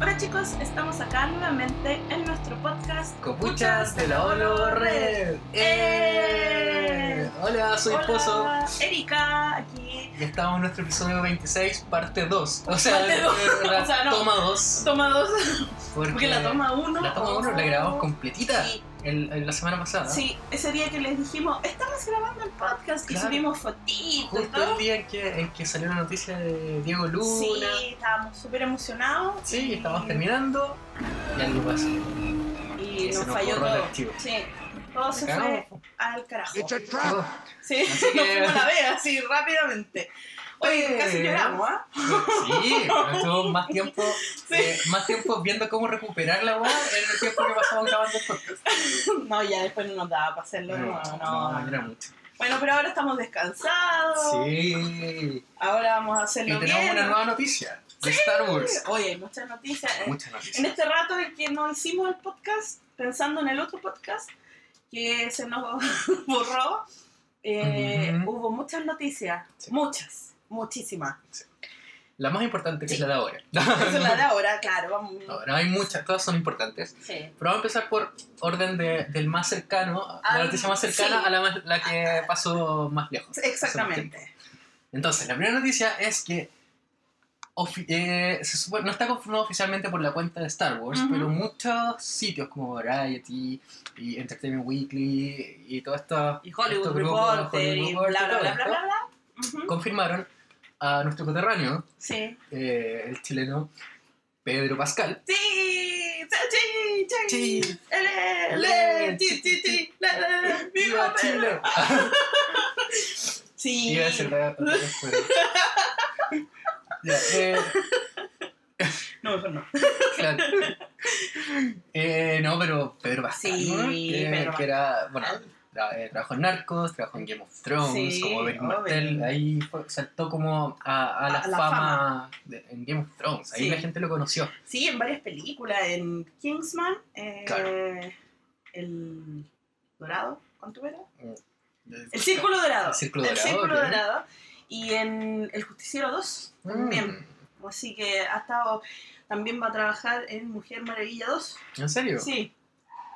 Hola chicos, estamos acá nuevamente en nuestro podcast Copuchas de la Olo Red. ¡Eh! Hola, soy Hola, Pozo Erika, aquí. y estamos en nuestro episodio 26, parte 2. O sea, Parte dos. eh, la O sea, no. toma 2. Toma dos, Porque, porque la toma uno. la toma 1 la grabamos completita Sí, el- el- la semana pasada. sí, ese día que les dijimos, estamos grabando el podcast y Claro. subimos fotitos. Justo ¿no? el día en que, en que salió la noticia de Diego Luna. Sí, estábamos súper emocionados. Sí, y- estábamos terminando y algo pasó. Y Se nos nos falló todo. Sí, todo se fue al carajo. Oh, Sí, Así nos que- fuimos a la vez así rápidamente. Oye, casi lloramos, ¿ah? Sí, pero más tiempo, Sí. eh, más tiempo viendo cómo recuperar la weá en el tiempo que pasamos grabando el podcast. No, ya después no nos daba para hacerlo. No, no, no, era mucho. Bueno, pero ahora estamos descansados. Sí. Ahora vamos a Y hacerlo tenemos bien. una nueva noticia de Star Wars. Oye, hay muchas noticias. Muchas En noticias. este rato en que no hicimos el podcast, pensando en el otro podcast que se nos borró, eh, hubo muchas noticias. Sí. Muchas, muchísimas. La más importante que Sí. es la de ahora. Es la de ahora, claro. Vamos. Ahora hay muchas, todas son importantes. Sí. Pero vamos a empezar por orden de- del más cercano, la noticia más cercana sí. a la, la que pasó más lejos. pasó más tiempo. Exactamente. Entonces, la primera noticia es que eh, se supone- no está confirmado oficialmente por la cuenta de Star Wars, pero muchos sitios como Variety y Entertainment Weekly y todo esto Y Hollywood estos grupos, Reporter y bla, bla, bla, bla, bla, bla. Confirmaron a nuestro coterráneo, Sí. eh, el chileno Pedro Pascal. Sí, sí, sí, sí. Ele, ele, ti, ti, ti, la, la, la, ¡Viva. Pedro! Sí. Iba a decir la- Ya, eh, No, mejor no. Claro. Eh, no, pero Pedro Pascal, Sí, ¿no? que, Pedro que era, bueno, tra- eh, trabajó en Narcos, trabajó en Game of Thrones, Sí, como obvio. Martell, ahí fue- saltó como a, a la, A la fama, de- en Game of Thrones, ahí Sí. la gente lo conoció. Sí, en varias películas. En Kingsman, eh, Claro. El Dorado, ¿cuánto era? El El Círculo Dorado. El Círculo El Dorado, Círculo ok. Dorado. Y en El Justiciero 2 también. Mm, Así que ha estado. También va a trabajar en Mujer Maravilla 2. ¿En serio? Sí,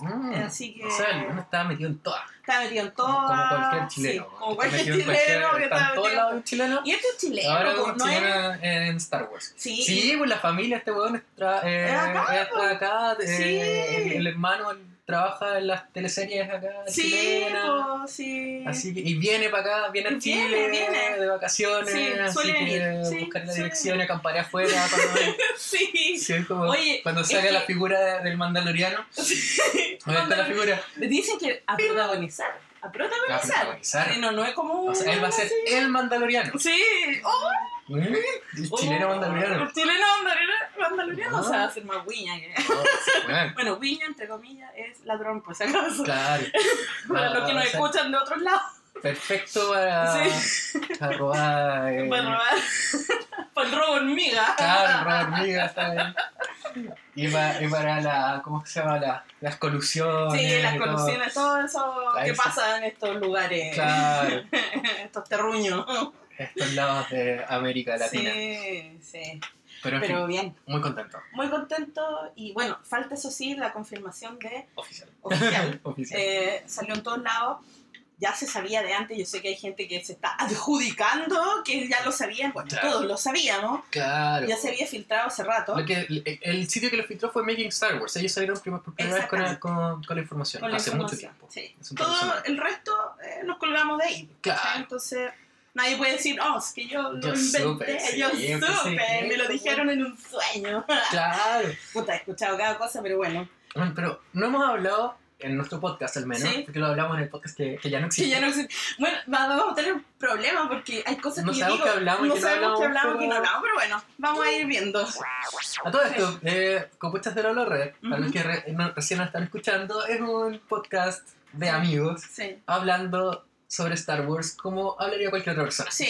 Mm. así que. O sea, el estaba metido en todas, Está metido en todo. como cualquier chileno. Sí, como cualquier metido en cualquier- chileno que está en todos metido. lados un chileno. Y este es chileno, Ahora es un ¿no es? chileno en Star Wars. Sí. Sí, pues la familia, este weón está, eh, Es acá, está acá, eh, Sí. el, el hermano él trabaja en las teleseries acá, Sí, po, sí. Así que, y viene para acá, viene a Chile viene. de vacaciones, Sí, así que sí, buscar la dirección y acamparé afuera cuando, Sí. sí, es como Oye, cuando salga la que- figura de- del mandaloriano. ¿Dónde está la figura? Dicen que a protagonizar. A A protagonizar. Sí, no, no es como. O sea, él va a ser el mandaloriano. Sí. Oh. El chileno mandaloriano. El chileno mandaloriano, Ah. o sea, ser más que- Oh, sí, bueno, Wiña, entre comillas, es ladrón, por si acaso. Claro. Para los que Ah, nos escuchan de otros lados. Perfecto para, para robar. eh, Para robar. Para el robo hormiga. Claro, robar hormigas, está bien. Y para, y para la, ¿cómo se llama? La, las colusiones. Sí, las todo. colusiones, todo eso Ahí que sí. pasa en estos lugares. Claro, estos terruños. Estos lados de América Latina. Sí, sí. Pero en Pero fin, bien, muy contento. muy contento. Y bueno, falta eso sí la confirmación de Oficial. oficial. Oficial. Eh, salió en todos lados. Ya se sabía de antes. Yo sé que hay gente que se está adjudicando que ya lo sabían. Bueno, Claro. todos lo sabíamos. claro. Ya se había filtrado hace rato. Que, el, el sitio que lo filtró fue Making Star Wars. Ellos salieron por primera vez con, el- con, con la información. Con la hace mucho información, tiempo. sí. Todo el resto eh, nos colgamos de ahí. Claro. Entonces, nadie puede decir, oh, es que yo lo Yo inventé, supe, sí, yo yo que supe, sí. me lo dijeron en un sueño. Claro. Puta, he escuchado cada cosa, pero bueno. Pero no hemos hablado en nuestro podcast al menos, Sí. porque lo hablamos en el podcast que, que ya no existe. Que ya no existe. Bueno, va- vamos a tener un problema porque hay cosas No que yo sabemos digo, qué hablamos y no no sabemos qué hablamos, hablamos y qué no hablamos, pero bueno, vamos a ir viendo. A todo esto, eh, Compuestas de la Red, para Ujú. los que re- no- recién están escuchando, es un podcast de amigos Sí. hablando sobre Star Wars como hablaría cualquier otra persona. Sí.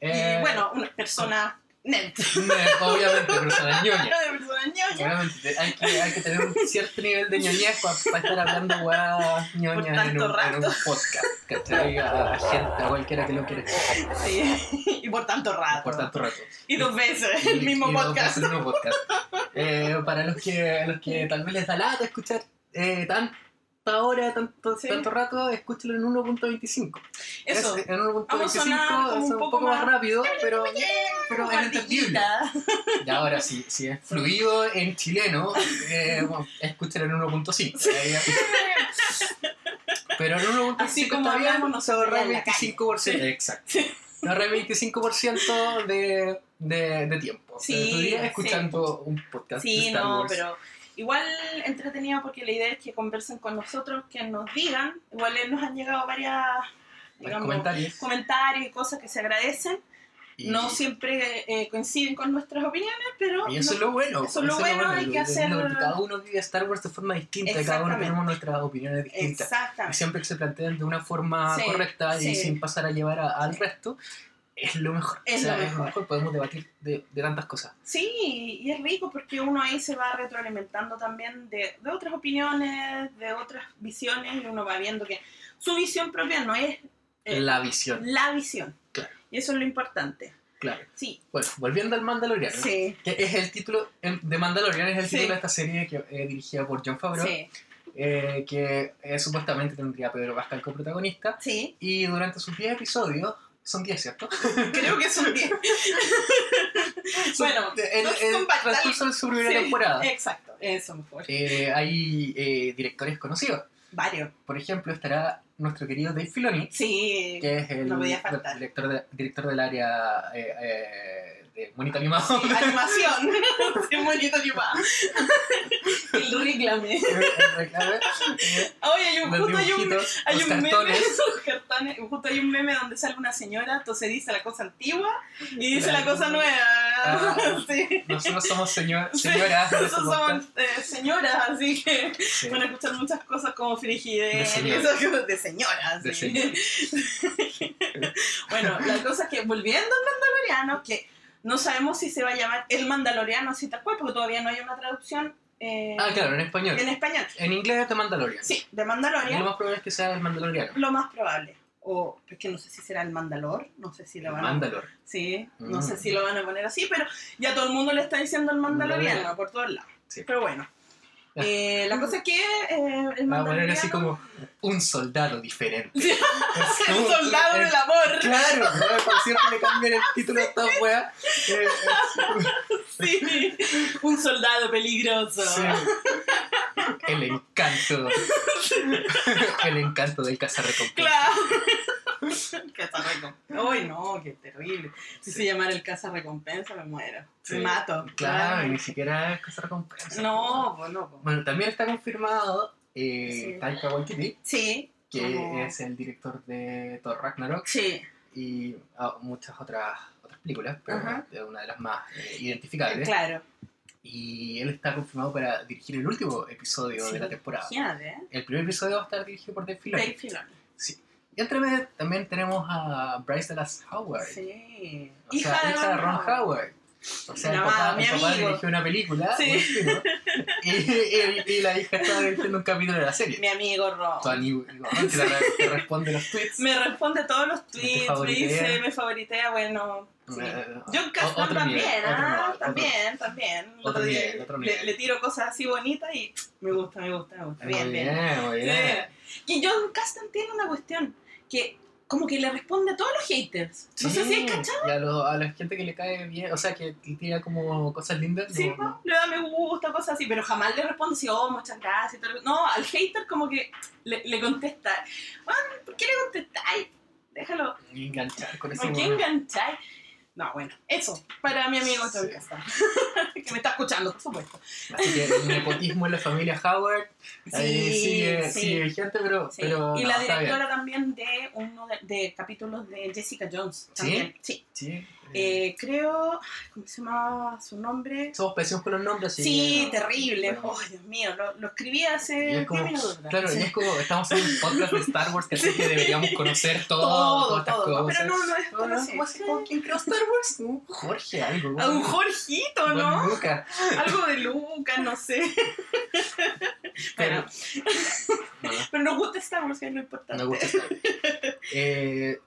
Eh, y bueno, una persona. Me- Obviamente, personas ñoñas. Persona ñoña. Obviamente, te- hay que, hay que tener un cierto nivel de ñoñez para estar hablando weas ñoñas en tanto un, en un rato. podcast. ¿Cachai? A, a gente, a cualquiera que lo quiera escuchar. Sí. Y por tanto rato. Por tanto rato. Y dos veces el Y- mismo y dos podcast. veces el mismo podcast. Eh, para los que, los que tal vez les da lata escuchar eh, tanta hora, tanto, Sí. tanto rato, escúchelo en 1.25. Eso. Es- en 1.25 Vamos a sonar como es un poco más más- rápido, pero, pero es entendible. Y ahora, si, si es fluido en chileno, eh, bueno, escúchelo en 1.5. Ahí ya- Pero en 1.5 Así como hablamos se ahorra nosotros el en la 25%. Exacto. Se ahorra el 25% de, de, de tiempo. Sí, de tu día sí. escuchando un podcast de Sí, Star no, Wars. pero igual entretenido porque la idea es que conversen con nosotros, que nos digan. Igual nos han llegado varias digamos, comentarios. comentarios y cosas que se agradecen. Y, No siempre eh, coinciden con nuestras opiniones, pero y eso es lo bueno. eso es lo bueno, hay que hacer- Cada uno vive Star Wars de forma distinta, cada uno tenemos nuestras opiniones distintas. Y exactamente. siempre que se plantean de una forma Sí, correcta sí. y sin pasar a llevar a- al resto, es lo mejor. Es O sea, lo mejor. Podemos debatir de, de tantas cosas. Sí, y es rico porque uno ahí se va retroalimentando también de, de otras opiniones, de otras visiones, y uno va viendo que su visión propia no es eh, La visión, la visión. Claro. Y eso es lo importante. claro. Sí, Bueno, volviendo al Mandaloriano. sí, Que es el título de Mandalorian, es el Sí. título de esta serie que, eh, dirigida por John Favreau, sí, eh, que eh, supuestamente tendría a Pedro Pascal como protagonista. sí. Y durante sus 10 episodios, son 10, ¿cierto? Creo que son 10. bueno, el, el transcurso de su primera Sí, temporada. Exacto, eso mejor. Eh, hay eh, directores conocidos. Varios. Por ejemplo, estará nuestro querido Dave Filoni, Sí, que es el no director, de- director del área eh, eh, de Monito Animado. sí, animación. sí, bonito animado. El reclame. El reclame, Oye, hay un, justo hay un, hay meme, cartones. justo hay un meme donde sale una señora, entonces dice la cosa antigua y dice la cosa nueva. Ah. sí. Nosotros somos señor- señoras de este Nosotros somos eh, señoras, así que Sí. van a escuchar muchas cosas como frigidez, De señoras. De sí. señora. bueno, la cosa es que volviendo al Mandaloriano, que no sabemos si se va a llamar El Mandaloriano así tal cual, porque todavía no hay una traducción eh, Ah, claro, en español. en español. En inglés es de Mandalorian. Sí, de Y lo Mandalorian, más probable es que sea el Mandaloriano. lo más probable. O es que no sé si será el Mandalor, no sé si lo van a Mandalor. Sí, no Mm. sé si lo van a poner así, pero ya todo el mundo le está diciendo el Mandaloriano Mandaloriano. por todos lados. Sí. Pero bueno. Eh, la cosa es que eh, el Va a poner así como un soldado diferente. Como- soldado del amor. Claro, ¿no? por cierto le cambian el título a esta wea. Eh, Sí, un soldado peligroso. sí. El encanto. El encanto del cazarrecompensa. Claro. Cazarrecompensa. Uy, no, qué terrible. Si se llamara el cazarrecompensa, me muero. Sí. Me mato. Claro, y ni siquiera es cazarrecompensa. No, pues no. Bueno, también está confirmado eh, Sí. Taika Waititi, Sí. que como- es el director de Thor Ragnarok Sí. y ah, muchas otras, otras películas, pero Ajá. es una de las más eh, identificables. Claro. Y él está confirmado para dirigir el último episodio Sí, de la temporada. ¿eh? El primer episodio va a estar dirigido por Dave Filoni. Dave Filoni. Y entre medio también tenemos a Bryce Dallas Howard. Sí. O sea, hija de Ron Howard. O sea, Mi papá, mi papá dirigió una película, Sí. un estilo, y, y- y la hija estaba dirigiendo un capítulo de la serie. Mi amigo Ron. Tu amigo Ron, que re- te responde los tweets. Me responde todos los tweets, me dice, me favoritea, bueno. Sí. Eh, John Castan otro también, nivel, otro ah, otro- también, también. Otro otro día nivel, otro le- nivel. Le, tiro cosas así bonitas y me gusta, me gusta, me gusta. Muy Bien, bien. bien, muy bien. Sí. Y John Castan tiene una cuestión que como que le responde a todos los haters. No sé si Sí, es cachado. A, lo- a la gente que le cae bien, o sea, que tira como cosas lindas. Sí, no- ¿no? le da me gusta, cosas así, pero jamás le responde así, oh, muchas gracias. y todo. No, al hater como que le, le contesta, "Juan, ¿por qué le contestáis? Déjalo, enganchar con ese ¿por qué engancháis? No, bueno, eso, para mi amigo Sí. Que me está escuchando, por supuesto. Así que el nepotismo en la familia Howard ahí Sí, sigue, sí. sigue vigente, pero, Sí. pero y no, la directora también de uno de, de capítulos de Jessica Jones. También. Sí, Sí. Eh, creo. ¿Cómo se llamaba su nombre? Somos pésimos con los nombres. Sí, que- terrible. bueno. Oh, Dios mío, lo, lo escribí hace es 10 como, minutos. ¿verdad? claro, Sí. y es como, estamos en un podcast de Star Wars, que así que deberíamos conocer todo, todo, todas estas todo. cosas. Pero no, no es. ¿cómo se llama? ¿Quién creó Star Wars? Un Jorge, algo. A un Jorgito, ¿no? Luca. Algo de Lucas, no sé. Bueno, No, pero nos gusta Star Wars, que es lo importante. me gusta Star Wars. Eh,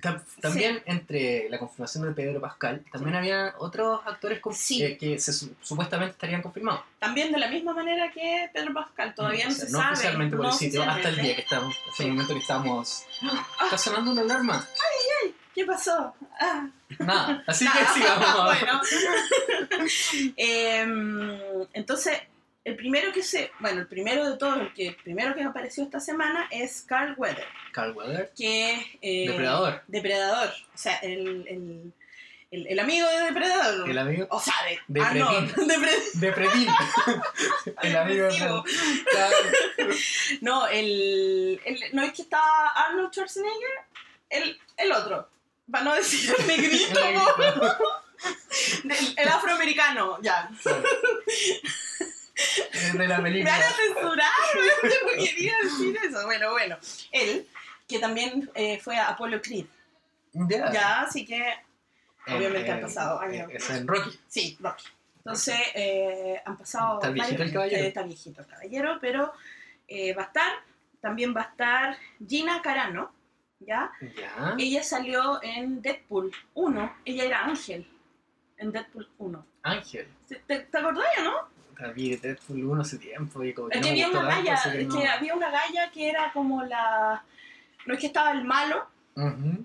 tam- también entre la confirmación de Pedro Pascal, también había otros actores Sí. eh, que se su- supuestamente estarían confirmados. También de la misma manera que Pedro Pascal, todavía no, O sea, se no sabe. oficialmente por no el sitio, hasta el día que estamos, hasta el momento que estamos. Está sonando una alarma. ¿Qué pasó? Ah, Nada, así que sigamos. bueno. Em, entonces, el primero que se. Bueno, el primero de todos, el que primero que apareció esta semana es Carl Weather, Carl Weather, que es. eh, Depredador. Depredador. O sea, el, el, el, el amigo de Depredador. El amigo O sea, de. De Arnold. Depre- de Predin. el amigo de No, el, el- ¿No es que está Arnold Schwarzenegger? El, el otro. Para no decir el negrito, el afroamericano, ya. Claro. De la Me película. van a censurar, yo no quería decir eso. Bueno, bueno. Él, que también eh, fue a Apollo Creed. Ya. Ya, así que, obviamente Eh, han pasado años. Es en Rocky. sí, Rocky. Entonces, eh, han pasado. Está viejito el caballero. Está viejito el caballero, pero eh, va a estar. También va a estar Gina Carano, ¿ya? Ya. Ella salió en Deadpool 1. Ella era Ángel en Deadpool 1. Ángel. ¿Te, te, te acordás, no? Vi Deadpool 1 hace tiempo y como que Es no que me había una tanto, galla, así que no. que había una galla que era como la... No es que estaba el malo Ujú.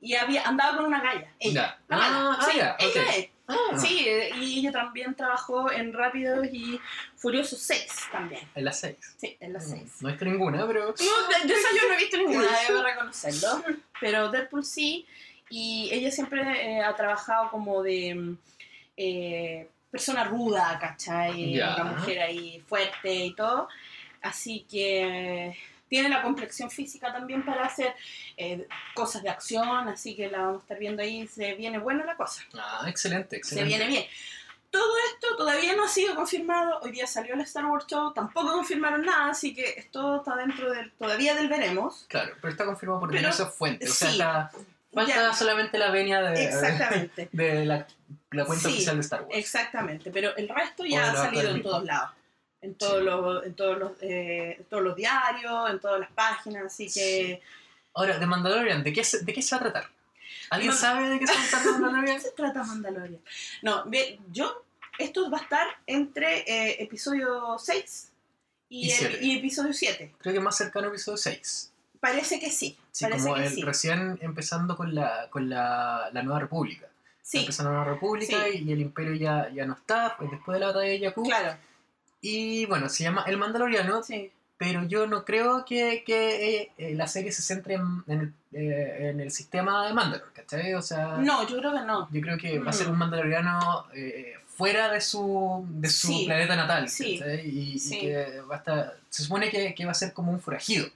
y había andaba con una galla. Ella. La mala. Ah, sí, ok. ella es. Ah, Sí, y ella también trabajó en Rápidos y Furiosos 6 también. En las 6. Sí, en las 6. No he visto ninguna, pero. No, de, de esa yo no he visto ninguna, debo reconocerlo. Pero Deadpool sí. Y ella siempre eh, ha trabajado como de mm, eh, persona ruda, ¿cachai? Una mujer ahí fuerte y todo. Así que tiene la complexión física también para hacer eh, cosas de acción. Así que la vamos a estar viendo ahí. Se viene buena la cosa. Ah, excelente, Se excelente. viene bien. Todo esto todavía no ha sido confirmado. Hoy día salió el Star Wars Show, tampoco confirmaron nada, así que esto está dentro del, todavía del veremos. Claro, pero está confirmado por diversas fuentes. O sea, sí. está. Falta Ya. solamente la venia de, Exactamente, de la, la cuenta Sí, oficial de Star Wars. exactamente. Pero el resto ya ha salido en todos lados. En todos, Sí. los, en, todos los, eh, en todos los diarios, en todas las páginas, así que... Ahora, de Mandalorian, ¿de qué, se, ¿de qué se va a tratar? ¿Alguien Man- sabe de qué se va a tratar de ¿Qué Mandalorian? se trata Mandalorian? No, yo... Esto va a estar entre eh, episodio 6 y, Y el- siete. y episodio 7. Creo que más cercano a episodio 6. Parece que sí. Sí, parece como que el, sí. recién empezando con la, con la, la Nueva República. Sí, Empezó la Nueva República Sí. y el Imperio ya, ya no está, después de la batalla de Jakku. claro. Y bueno, se llama El Mandaloriano, Sí. pero yo no creo que, que eh, eh, la serie se centre en, en el, eh, en el sistema de Mandalor, ¿cachai? O sea, No, yo creo que no. yo creo que va a Mm. ser un Mandaloriano eh, fuera de su, de su Sí. planeta natal, Sí. ¿cachai? Y, y que va a estar, se supone que, que va a ser como un forajido.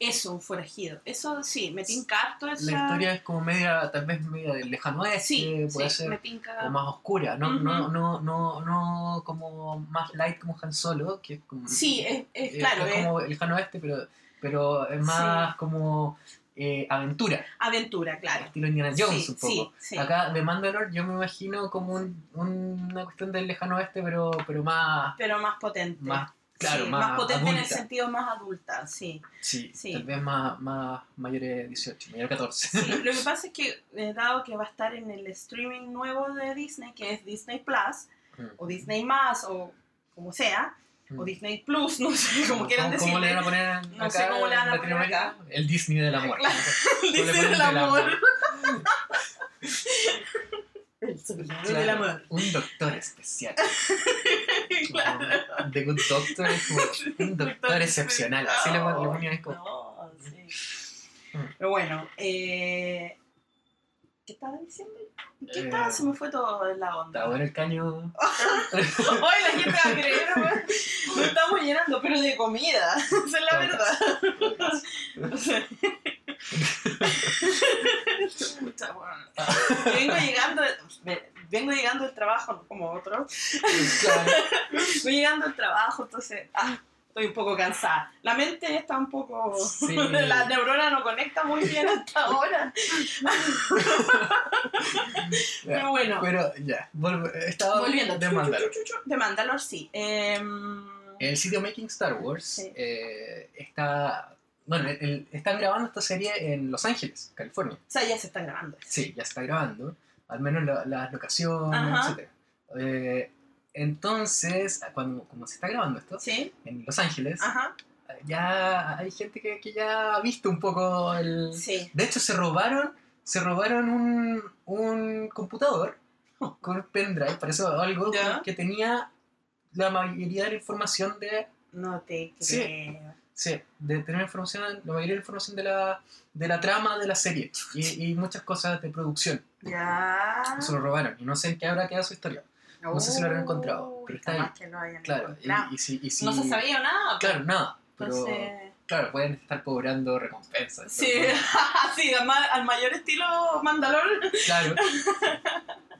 Eso, un forajido. Eso sí, me tinca harto esa... La historia es como media, tal vez media del lejano oeste, Sí, puede sí, ser me tinca... o más oscura, no, no, no, no, no como más light como Han Solo, que es como, Sí, es, es eh, claro, es es como el lejano oeste, pero, pero es más como eh, aventura, aventura, claro. estilo Indiana Jones Sí, un poco. sí, sí. Acá de Mandalore yo me imagino como un- un- una cuestión del lejano oeste, pero, pero más, Pero más potente. más claro, Sí, más, potente en el adulta. sentido más adulta, sí. Sí, Sí. tal vez más, más mayor de 18, mayor de 14. Sí, Lo que pasa es que, eh, dado que va a estar en el streaming nuevo de Disney, que es Disney Plus, o Disney Más, o como sea, o Mm. Disney Plus, no sé cómo quieran ¿Cómo, cómo le van a poner No acá sé cómo le van a poner acá. El Disney del amor. Claro, ¿Cómo le Disney del amor. El soldado Claro, del amor. Un doctor especial. Claro. The Good Doctor es como un doctor excepcional. Así ponían es como. No, sí. Mm. Pero bueno, eh, ¿qué estaba diciendo? ¿Qué Eh, estaba? Se me fue todo en la onda. Está bueno el caño. Hoy la gente va a creer. Nos estamos llenando, pero de comida. Esa es la verdad. Vengo llegando, vengo llegando del trabajo, no como otro. Voy llegando del trabajo, entonces ah, estoy un poco cansada. La mente está un poco... Sí. La neurona no conecta muy bien hasta ahora. Pero bueno, Pero ya, estaba volviendo. de Mandalor. De Mandalor, sí. Em, El sitio Making Star Wars Sí. eh, está. Bueno, el- el- están grabando esta serie en Los Ángeles, California. o sea, ya se está grabando. Sí, ya está grabando. Al menos la- las locaciones, etc. Eh, entonces, cuando como se está grabando esto ¿Sí? en Los Ángeles, Ajá. ya hay gente que, que ya ha visto un poco el. Sí. De hecho, se robaron, se robaron un, un computador con un pendrive, parece algo Ya. que tenía la mayoría de la información de No te creo. Sí, de tener información, la mayoría de la información de la, de la trama de la serie y, y muchas cosas de producción. Ya. Se lo robaron y no sé en qué habrá quedado su historia. no sé si lo habrán encontrado, Uy, pero está ahí. que lo hayan Claro, y, y si, y si- No se sabía nada. Claro, nada. Pero, Entonces... claro, pueden estar cobrando recompensas. Sí, sí, al, ma- al mayor estilo Mandalor, Claro.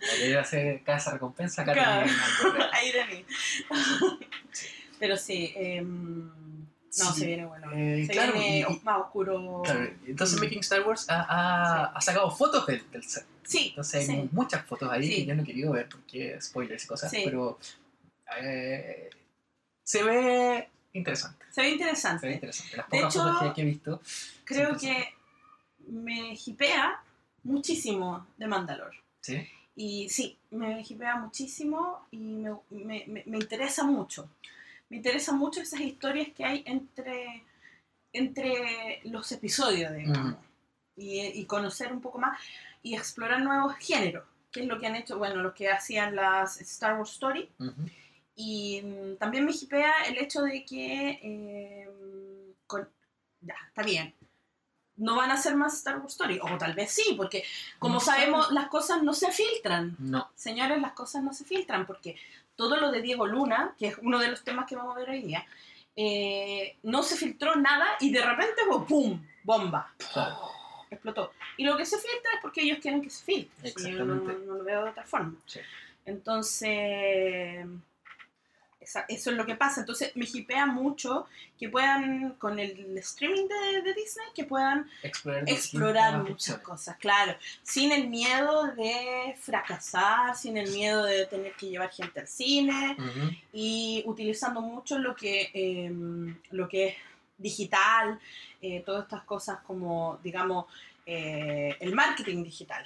Podría hacer casa recompensa, acá Claro. de mí. Pero sí, em, no, Sí, se viene bueno. eh, se claro, viene y- más oscuro. Claro, entonces Mm. Making Star Wars ha, ha- ha sacado fotos del, del set. Sí, Entonces hay sí. muchas fotos ahí Sí. que yo no he querido ver porque spoilers y cosas, Sí. pero eh, se ve interesante. Se ve Se ve interesante. interesante. Las De pocas hecho, fotos que, he visto. Creo Sí, que me hipea muchísimo de Mandalor. ¿sí? Y sí, me hipea muchísimo y me, me- me- me interesa mucho. Me interesan mucho esas historias que hay entre, entre los episodios, digamos. y, y conocer un poco más y explorar nuevos géneros, que es lo que han hecho, bueno, lo que hacían las Star Wars Story. Y mm, también me hipea el hecho de que, eh, con- ya, está bien, no van a hacer más Star Wars Story, o tal vez sí, porque como No sabemos, las cosas no se filtran. No. Señores, las cosas no se filtran, porque todo lo de Diego Luna, que es uno de los temas que vamos a ver hoy día, eh, no se filtró nada y de repente, ¡pum! ¡Bomba! Claro. explotó. Y lo que se filtra es porque ellos quieren que se filtre. Yo no, lo veo de otra forma. Sí. Entonces, esa- eso es lo que pasa. Entonces, me hipea mucho que puedan, con el streaming de, de Disney, que puedan Explorar, muchas cosas, claro. Sin el miedo de fracasar, sin el miedo de tener que llevar gente al cine y utilizando mucho lo que, eh, lo que es digital, eh, todas estas cosas como, digamos, eh, el marketing digital.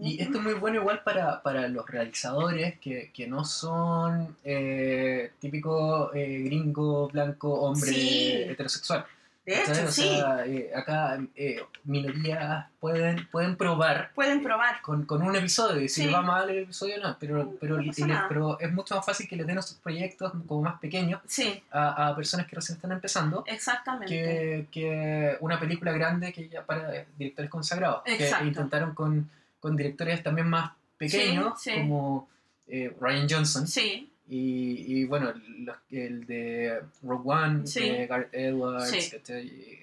Y esto es muy bueno igual para, para los realizadores que, que no son eh, típico eh, gringo, blanco, hombre Sí. heterosexual. De hecho, sí, sea, eh, acá eh, minorías pueden, pueden probar pueden probar. con, con un episodio y si Sí. le va mal el episodio no, pero, No pero, nada. pero es mucho más fácil que le den esos proyectos como más pequeños Sí, a, a personas que recién están empezando exactamente. que, que una película grande que ya para directores consagrados Exacto. que intentaron con, con directores también más pequeños Sí, sí. como eh, Ryan Johnson Sí, y, y bueno los- el de Rogue One de Gareth Edwards y,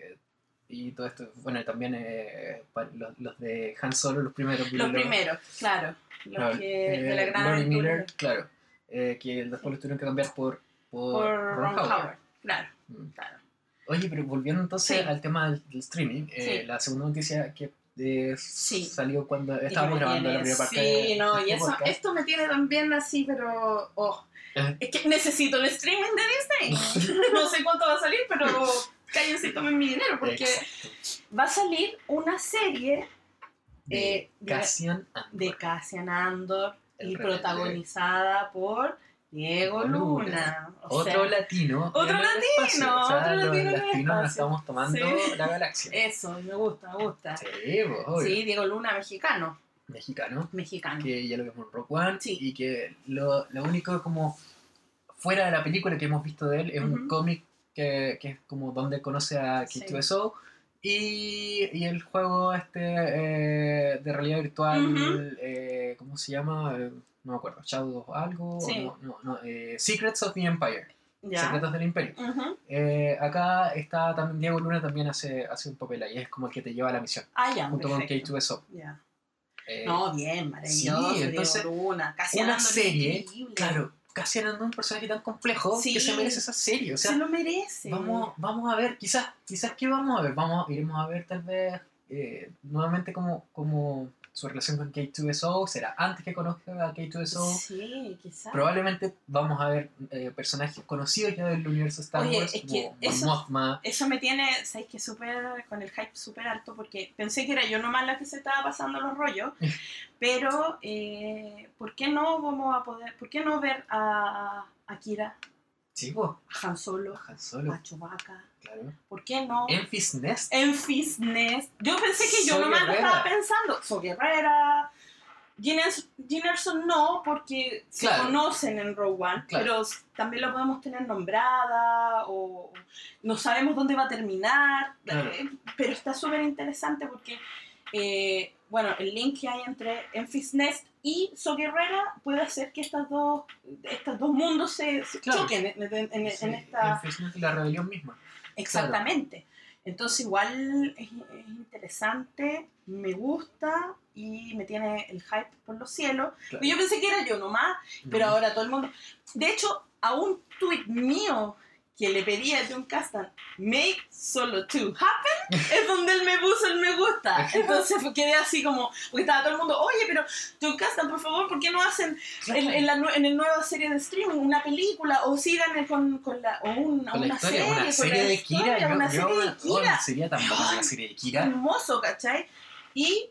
y todo esto bueno también eh, los, los de Han Solo los primeros los primeros, claro. Los claro, que, eh, de la gran aventura Miller claro eh, que después los tuvieron que cambiar por, por, por Ron Ron Howard. Howard. Claro, Mm. claro. Oye, pero volviendo entonces al tema del, del streaming, eh, la segunda noticia que eh, Sí. salió cuando estábamos grabando la primera parte Sí, de, no, de y este eso, esto me tiene también así, pero. Oh, Eh. es que necesito el streaming de Disney. no sé cuánto va a salir, pero cállense y tomen mi dinero, porque Exacto. va a salir una serie De eh, Cassian Andor. de Cassian Andor El y protagonizada por Diego Luna. O Otro sea, latino. otro latino, espacio. O sea, otro los latino latinos nos estamos tomando Sí. la galaxia. Eso, me gusta, me gusta. Sí, pues, obvio. Sí, Diego Luna, mexicano. Mexicano. Mexicano. Que ya lo vimos en Rock One. Sí. Y que lo, lo único como fuera de la película que hemos visto de él es un cómic que, que es como donde conoce a Sí. K2SO y, y el juego este eh, de realidad virtual, eh, ¿cómo se llama? Eh, no me acuerdo, Shadow of algo, Sí. no, no, no, eh, Secrets of the Empire, Ya. Secretos del Imperio. Acá está también Diego Luna también hace, hace un papel ahí, es como el que te lleva a la misión, Ah, ya, junto con perfecto. K2SO. Ya. Eh, No, bien, maravilloso. sí, Diego entonces, Luna, casi una serie, increíble. claro, casi un personaje tan complejo Sí. que se merece esa serie. O sea, se lo merece. vamos, vamos a ver, quizás, quizás qué vamos a ver, vamos, iremos a ver tal vez eh, nuevamente como, como su relación con K2SO, será antes que conozca a K2SO. Sí, quizás. Probablemente vamos a ver eh, personajes conocidos ya del universo Star Oye, Wars, es como que eso- Mothma. Eso me tiene, ¿sabes qué? Súper, con el hype súper alto, porque pensé que era yo nomás la que se estaba pasando los rollos, pero eh, ¿por qué no vamos a poder, por qué no ver a, a Kira, Sí, a Han Solo, Han Solo, a Chewbacca? Claro. ¿Por qué no? Enfys Nest. Enfys Nest. Yo pensé que yo nomás lo estaba pensando. So Guerrera. Erso no, porque se Claro. conocen en Rogue One, Claro. pero también la podemos tener nombrada o no sabemos dónde va a terminar. Claro. eh, Pero está súper interesante porque, eh, bueno, el link que hay entre Enfys Nest y So Guerrera puede hacer que estas dos, estos dos mundos se, se choquen en, en- en- Sí, en esta... Enfys Nest y la rebelión misma. Exactamente. Entonces igual es, es interesante, me gusta y me tiene el hype por los cielos. Claro. Yo pensé que era yo nomás, pero ahora todo el mundo... De hecho, a un tweet mío que le pedí a John Castan, make solo two happen, es donde él me puso el me gusta. Entonces quedé así como, porque estaba todo el mundo, oye, pero John Castan, por favor, ¿por qué no hacen en, en la, en el nueva serie de streaming una película o sigan con, con la, o una, Con la una historia, serie, una serie de historia, Kira, una yo- serie de oh, Kira. sería tan buena la serie de Kira. Hermoso, ¿cachai? Y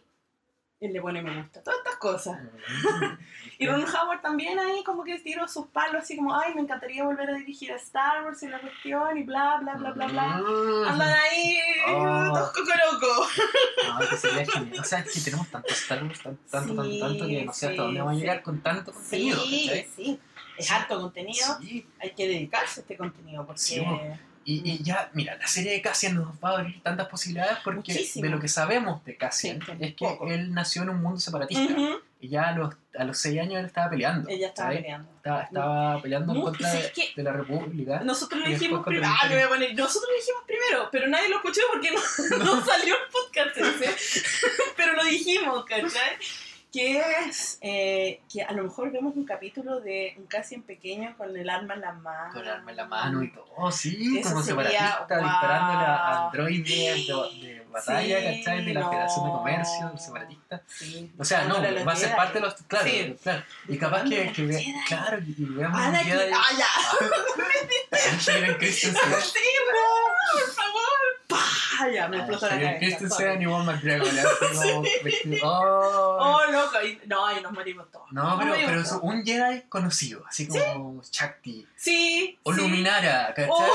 él le pone me gusta, todas estas cosas. Y Ron Howard también ahí como que tiró sus palos así como, ay, me encantaría volver a dirigir a Star Wars y la cuestión y bla, bla, bla, bla, bla. Mm. Andan ahí Oh. todos cocorocos. No, que sería genial. O sea, es que tenemos tanto Star Wars, tan- tanto, tanto, Sí, tanto, que no sé hasta sí, dónde vamos a llegar con tanto contenido. Sí, ¿cachai? sí. Es harto contenido. Sí. Hay que dedicarse a este contenido porque... Y, y ya, mira, la serie de Cassian nos va a abrir tantas posibilidades porque Muchísimo. de lo que sabemos de Cassian Sí, es que poco. él nació en un mundo separatista. Ujú, Y ya a los, a los 6 años él estaba peleando. Ella estaba ¿sabes? peleando. Estaba, estaba peleando en contra de, la República. Nosotros lo dijimos primero. Ah, voy a poner. Nosotros lo dijimos primero, pero nadie lo escuchó porque no, no salió el podcast ese. pero lo dijimos, ¿cachai? Que es eh, que a lo mejor vemos un capítulo de un Cassian pequeño con el arma en la mano. Con el arma en la mano y todo, sí, Eso como sería, separatista, wow. disparándole a androides de, de batalla, Sí, ¿cachai? De la no. Federación de Comercio, el separatista. Sí. O sea, no, va a ser parte de los. Claro, Sí. claro. Y capaz que, que ve- claro, y, veamos ah, ya. Hayden Christensen. Sí, no, por favor. ¡Pah! Ya, me explotó la cabeza. Christensen y Juan McGregor. hacen como vestido- Oh. Oh, loco. ahí- No, ahí nos morimos todos. No, Nos pero, morimos pero todos. es un Jedi conocido, así como Shakti. Sí. O sí. Luminara, ¿cachai? Oh.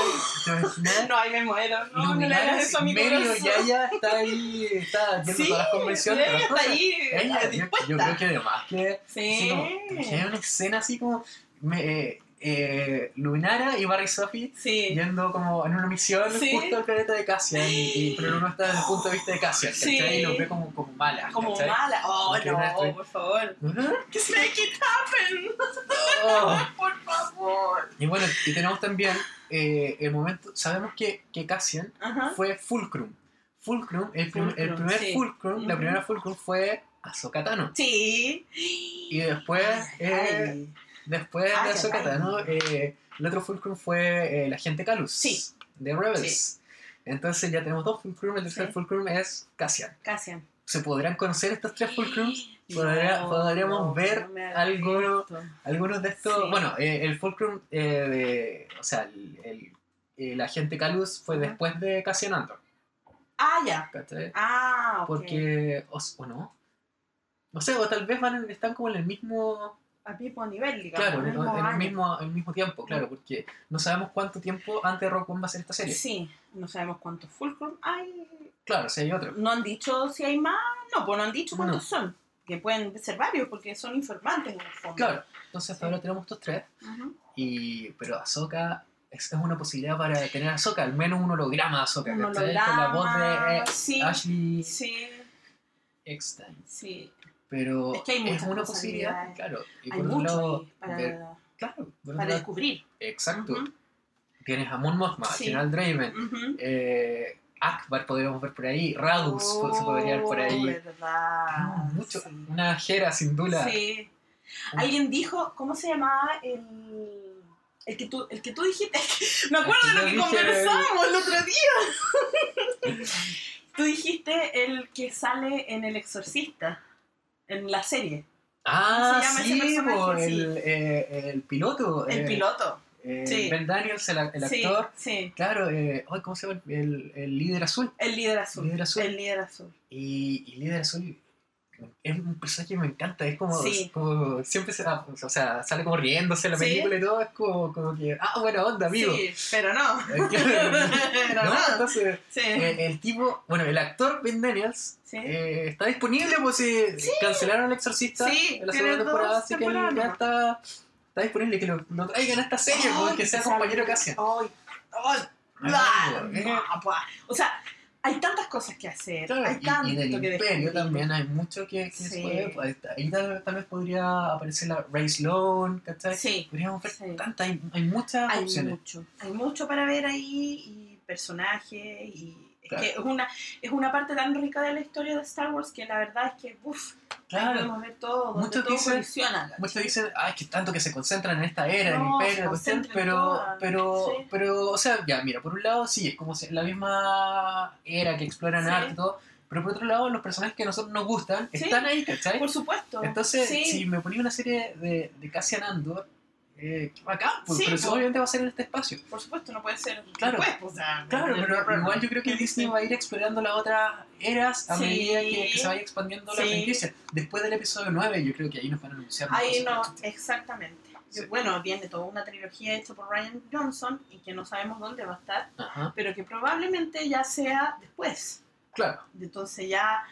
No, ahí me muero. No, no le Luminara hagas eso a mi medio corazón. ya ya está ahí, está Sí, a todas las convenciones. las está ahí Ella, yo, yo creo que además que así Sí. como, te imaginas una escena así como me, eh, eh, Luminara y Barry Sophie Sí. yendo como en una misión Sí. justo al planeta de Cassian y, y- pero uno está desde el punto de vista de Cassian. ¿cachai? y lo ve como, como mala Como mala. Oh, no, por favor. Ajá. Just make it happen. Oh. Por favor. y bueno y tenemos también eh, el momento sabemos que, que Cassian Ajá. fue Fulcrum Fulcrum, el, prim- el Fulcrum, primer. Fulcrum, la Ujú. primera Fulcrum fue Ahsoka Tano. Sí. Y después, Ay, eh, ay. Después de Ahsoka ay. Tano, eh, el otro Fulcrum fue eh, el agente Calus. Sí. De Rebels. Entonces ya tenemos dos Fulcrum, el tercer Sí. Fulcrum es Cassian. Cassian. ¿Se podrán conocer estos tres Fulcrums? No, podríamos no, ver no esto. Algunos de estos, Sí. bueno, eh, el Fulcrum eh, de, o sea, el, el, el agente Calus fue después de Cassian Andor, Ah, ya. ¿cachai? Ah, ok. Porque, o, o no, no sé, o tal vez van en- están como en el mismo, Al mismo nivel, digamos. claro, en, al mismo en el mismo, el mismo tiempo, claro, porque no sabemos cuánto tiempo antes de Rock One va a ser esta serie. Sí, no sabemos cuántos Fulcrum hay. Claro, si hay otro. No han dicho si hay más, no, pues no han dicho cuántos No. son. Que pueden ser varios porque son informantes en el fondo. Claro, entonces hasta Sí. ahora tenemos estos tres, y, pero Ahsoka es, es una posibilidad para tener a Ahsoka, al menos un holograma de Ahsoka, Un ¿cachai? Con la voz de eh, sí, Ashley sí, Eckstein. sí. Pero Es que hay muchas una posibilidad, claro. Y Hay por lado, para, ver- claro, por otro para lado, descubrir. exacto. Tienes a Mon Mothma, Sí. General Draven, eh, Akbar podríamos ver por ahí, Radus se podría ver por ahí. Oh, verdad. Mucho, sí. una jera sin duda. Sí. Alguien dijo, ¿cómo se llamaba el, el, que, tú, el que tú dijiste? Me acuerdo de lo que conversamos el otro día. tú dijiste el que sale en El Exorcista, en la serie. Ah, sí, Sí. el, eh, el piloto. El eh, piloto. eh, Sí. Ben Daniels, el, el Sí, actor. Sí, Claro, eh, ay, ¿cómo se llama? El, el líder azul. el líder azul. Líder azul. El líder azul. Y, y líder azul es un personaje que me encanta. Es como, Sí. como siempre se, o sea, sale como riéndose la Sí. película y todo. Es como, como que, ah, buena onda, amigo. Sí, pero no. pero no, no. entonces, Sí. eh, el tipo, bueno, el actor Ben Daniels sí. eh, está disponible, pues si cancelaron El Exorcista Sí, en la segunda temporada, así que ya está, está disponible. Que lo, lo traigan a esta serie, pues, Ay, que sea compañero casi. Ay, ay, Ah, bla, eh. bla. O sea, hay tantas cosas que hacer. Claro, hay y, tanto y del que imperio también hay mucho que, que Sí. se puede. pues, Ahí tal, tal vez podría aparecer la Ray Sloan, ¿cachai? Sí, Podríamos ver Sí. tantas, hay, hay muchas hay opciones. mucho. Hay mucho para ver ahí y personajes y es que es una, es una parte tan rica de la historia de Star Wars que la verdad es que uff, Claro, podemos ver todo, Muchos todo dicen- muchos dicen, ay, que tanto que se concentran en esta era, No, el imperio, la cuestión", concentran en pero, pero, sí. pero, o sea, ya, mira, por un lado sí, es como si la misma era que exploran Sí. arte y todo, pero por otro lado, los personajes que a nosotros nos gustan Sí. están ahí, ¿cachai? Por supuesto. Entonces, sí. si me ponía una serie de, de Cassian Andor, eh, bacán, pues, Sí, pero pues. obviamente va a ser en este espacio. Por supuesto, no puede ser Claro. después, pues, o sea, Claro, pero igual yo creo que. Disney va a ir explorando las otras eras a Sí. medida que, que se vaya expandiendo la Sí. franquicia. Después del episodio 9, yo creo que ahí nos van a anunciar Ahí no, exactamente. Sí. Bueno, viene toda una trilogía hecha por Ryan Johnson y que no sabemos dónde va a estar, Ajá, pero que probablemente ya sea después. claro. Entonces ya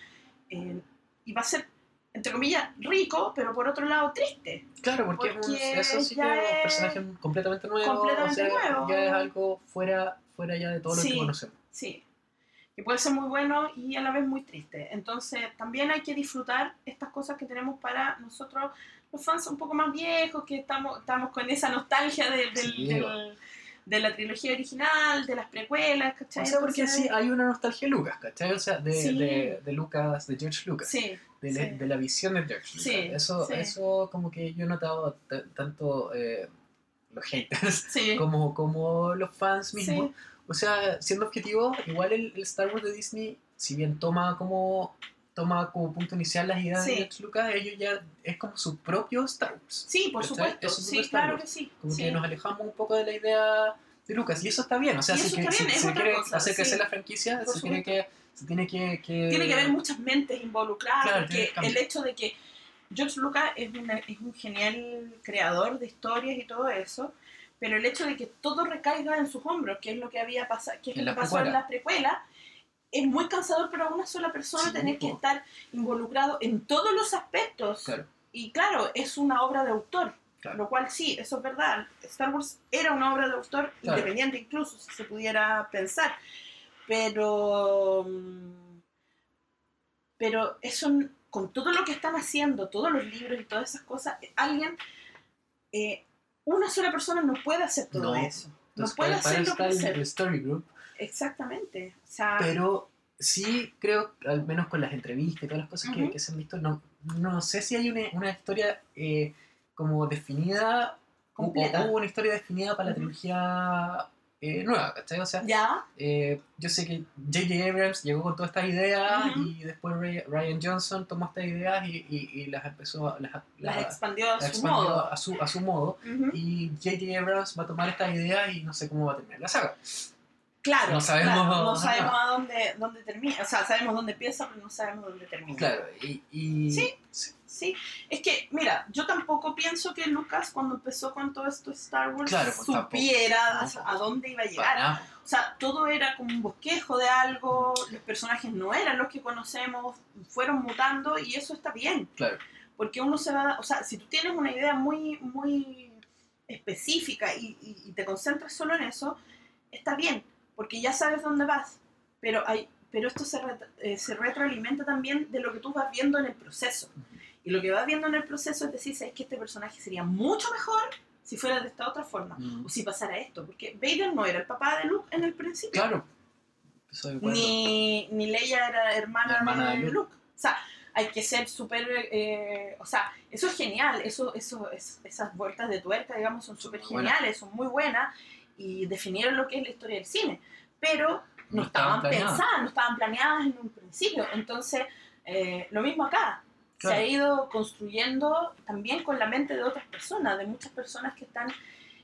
eh, y va a ser, entre comillas, rico, pero por otro lado triste. Claro, porque, es un- Porque eso sí que ya es un personaje completamente nuevo. completamente o sea, nuevo. Ya es algo fuera, fuera ya de todo lo que conocemos. Sí. Que puede ser muy bueno y a la vez muy triste. Entonces también hay que disfrutar estas cosas que tenemos para nosotros, los fans un poco más viejos, que estamos, estamos con esa nostalgia de, del- Sí, del- de la trilogía original, de las precuelas, ¿cachai? O sea, porque sí, hay una nostalgia de Lucas, ¿cachai? O sea, de, Sí. de, de Lucas, de George Lucas. Sí, de, sí. de la visión de George Lucas. Sí, eso, eso como que yo he notado tanto eh, los haters como, como los fans mismos. O sea, siendo objetivo, igual el, el Star Wars de Disney, si bien toma como toma como punto inicial las ideas Sí. de George Lucas, ellos ya es como su propio Star Wars. Sí, por supuesto. Es Sí, claro que sí. Como sí. que nos alejamos un poco de la idea de Lucas. Y eso está bien. O sea, si, otra quiere cosa, hacer crecer la franquicia, Por se tiene que, se tiene que, que... Tiene que haber muchas mentes involucradas, Claro, porque el hecho de que George Lucas es, una- es un genial creador de historias y todo eso, pero el hecho de que todo recaiga en sus hombros, que es lo que había pasado, que es En lo que pasó en precuela. la precuela, es muy cansador para una sola persona Sí, tener que estar involucrado en todos los aspectos. Claro. Y claro, es una obra de autor, Claro. lo cual sí, eso es verdad. Star Wars era una obra de autor Claro. independiente incluso, si se pudiera pensar. Pero... mm, Pero eso, con todo lo que están haciendo, todos los libros y todas esas cosas, alguien, eh, una sola persona no puede hacer todo No. eso. No Entonces, puede para- para el- crecer. el Story Group. Exactamente. O sea, Pero sí creo, al menos con las entrevistas y todas las cosas que, se han visto, no, no sé si hay una, una historia eh, como definida, o- Completa. hubo una historia definida para la trilogía eh, nueva, ¿cachai? O sea, ya, eh, yo sé que J.J. Abrams llegó con todas estas ideas y después Ryan Johnson tomó estas ideas y, y- y las empezó a... Las, las las- expandió a las su expandió modo. a su, a su modo y J.J. Abrams va a tomar estas ideas y no sé cómo va a terminar la saga. Claro, No sabemos- claro, no ajá. sabemos a dónde, dónde termina. O sea, sabemos dónde empieza, pero no sabemos dónde termina. Claro, y... y- Sí. Sí, es que, mira, yo tampoco pienso que Lucas, cuando empezó con todo esto Star Wars, Claro, pues, supiera No, a, dónde iba a llegar. O sea, todo era como un bosquejo de algo, los personajes no eran los que conocemos, fueron mutando y eso está bien. Claro. Porque uno se va, o sea, si tú tienes una idea muy, muy específica y, y- y te concentras solo en eso, está bien, porque ya sabes dónde vas. Pero, hay, pero esto se, ret- eh, se retroalimenta también de lo que tú vas viendo en el proceso. Y lo que vas viendo en el proceso es decir, es que este personaje sería mucho mejor si fuera de esta otra forma. Mm. O si pasara esto, porque Vader no era el papá de Luke en el principio. Claro. Ni, ni Leia era hermana, Hermana de de Luke. Luke. O sea, hay que ser súper... eh, o sea, eso es genial, eso, eso, es- esas vueltas de tuerca, digamos, son súper geniales, son muy buenas y definieron lo que es la historia del cine. Pero no, No estaban, pensadas, no estaban planeadas en un principio. Entonces, eh, lo mismo acá. Se ha ido construyendo también con la mente de otras personas, de muchas personas que están,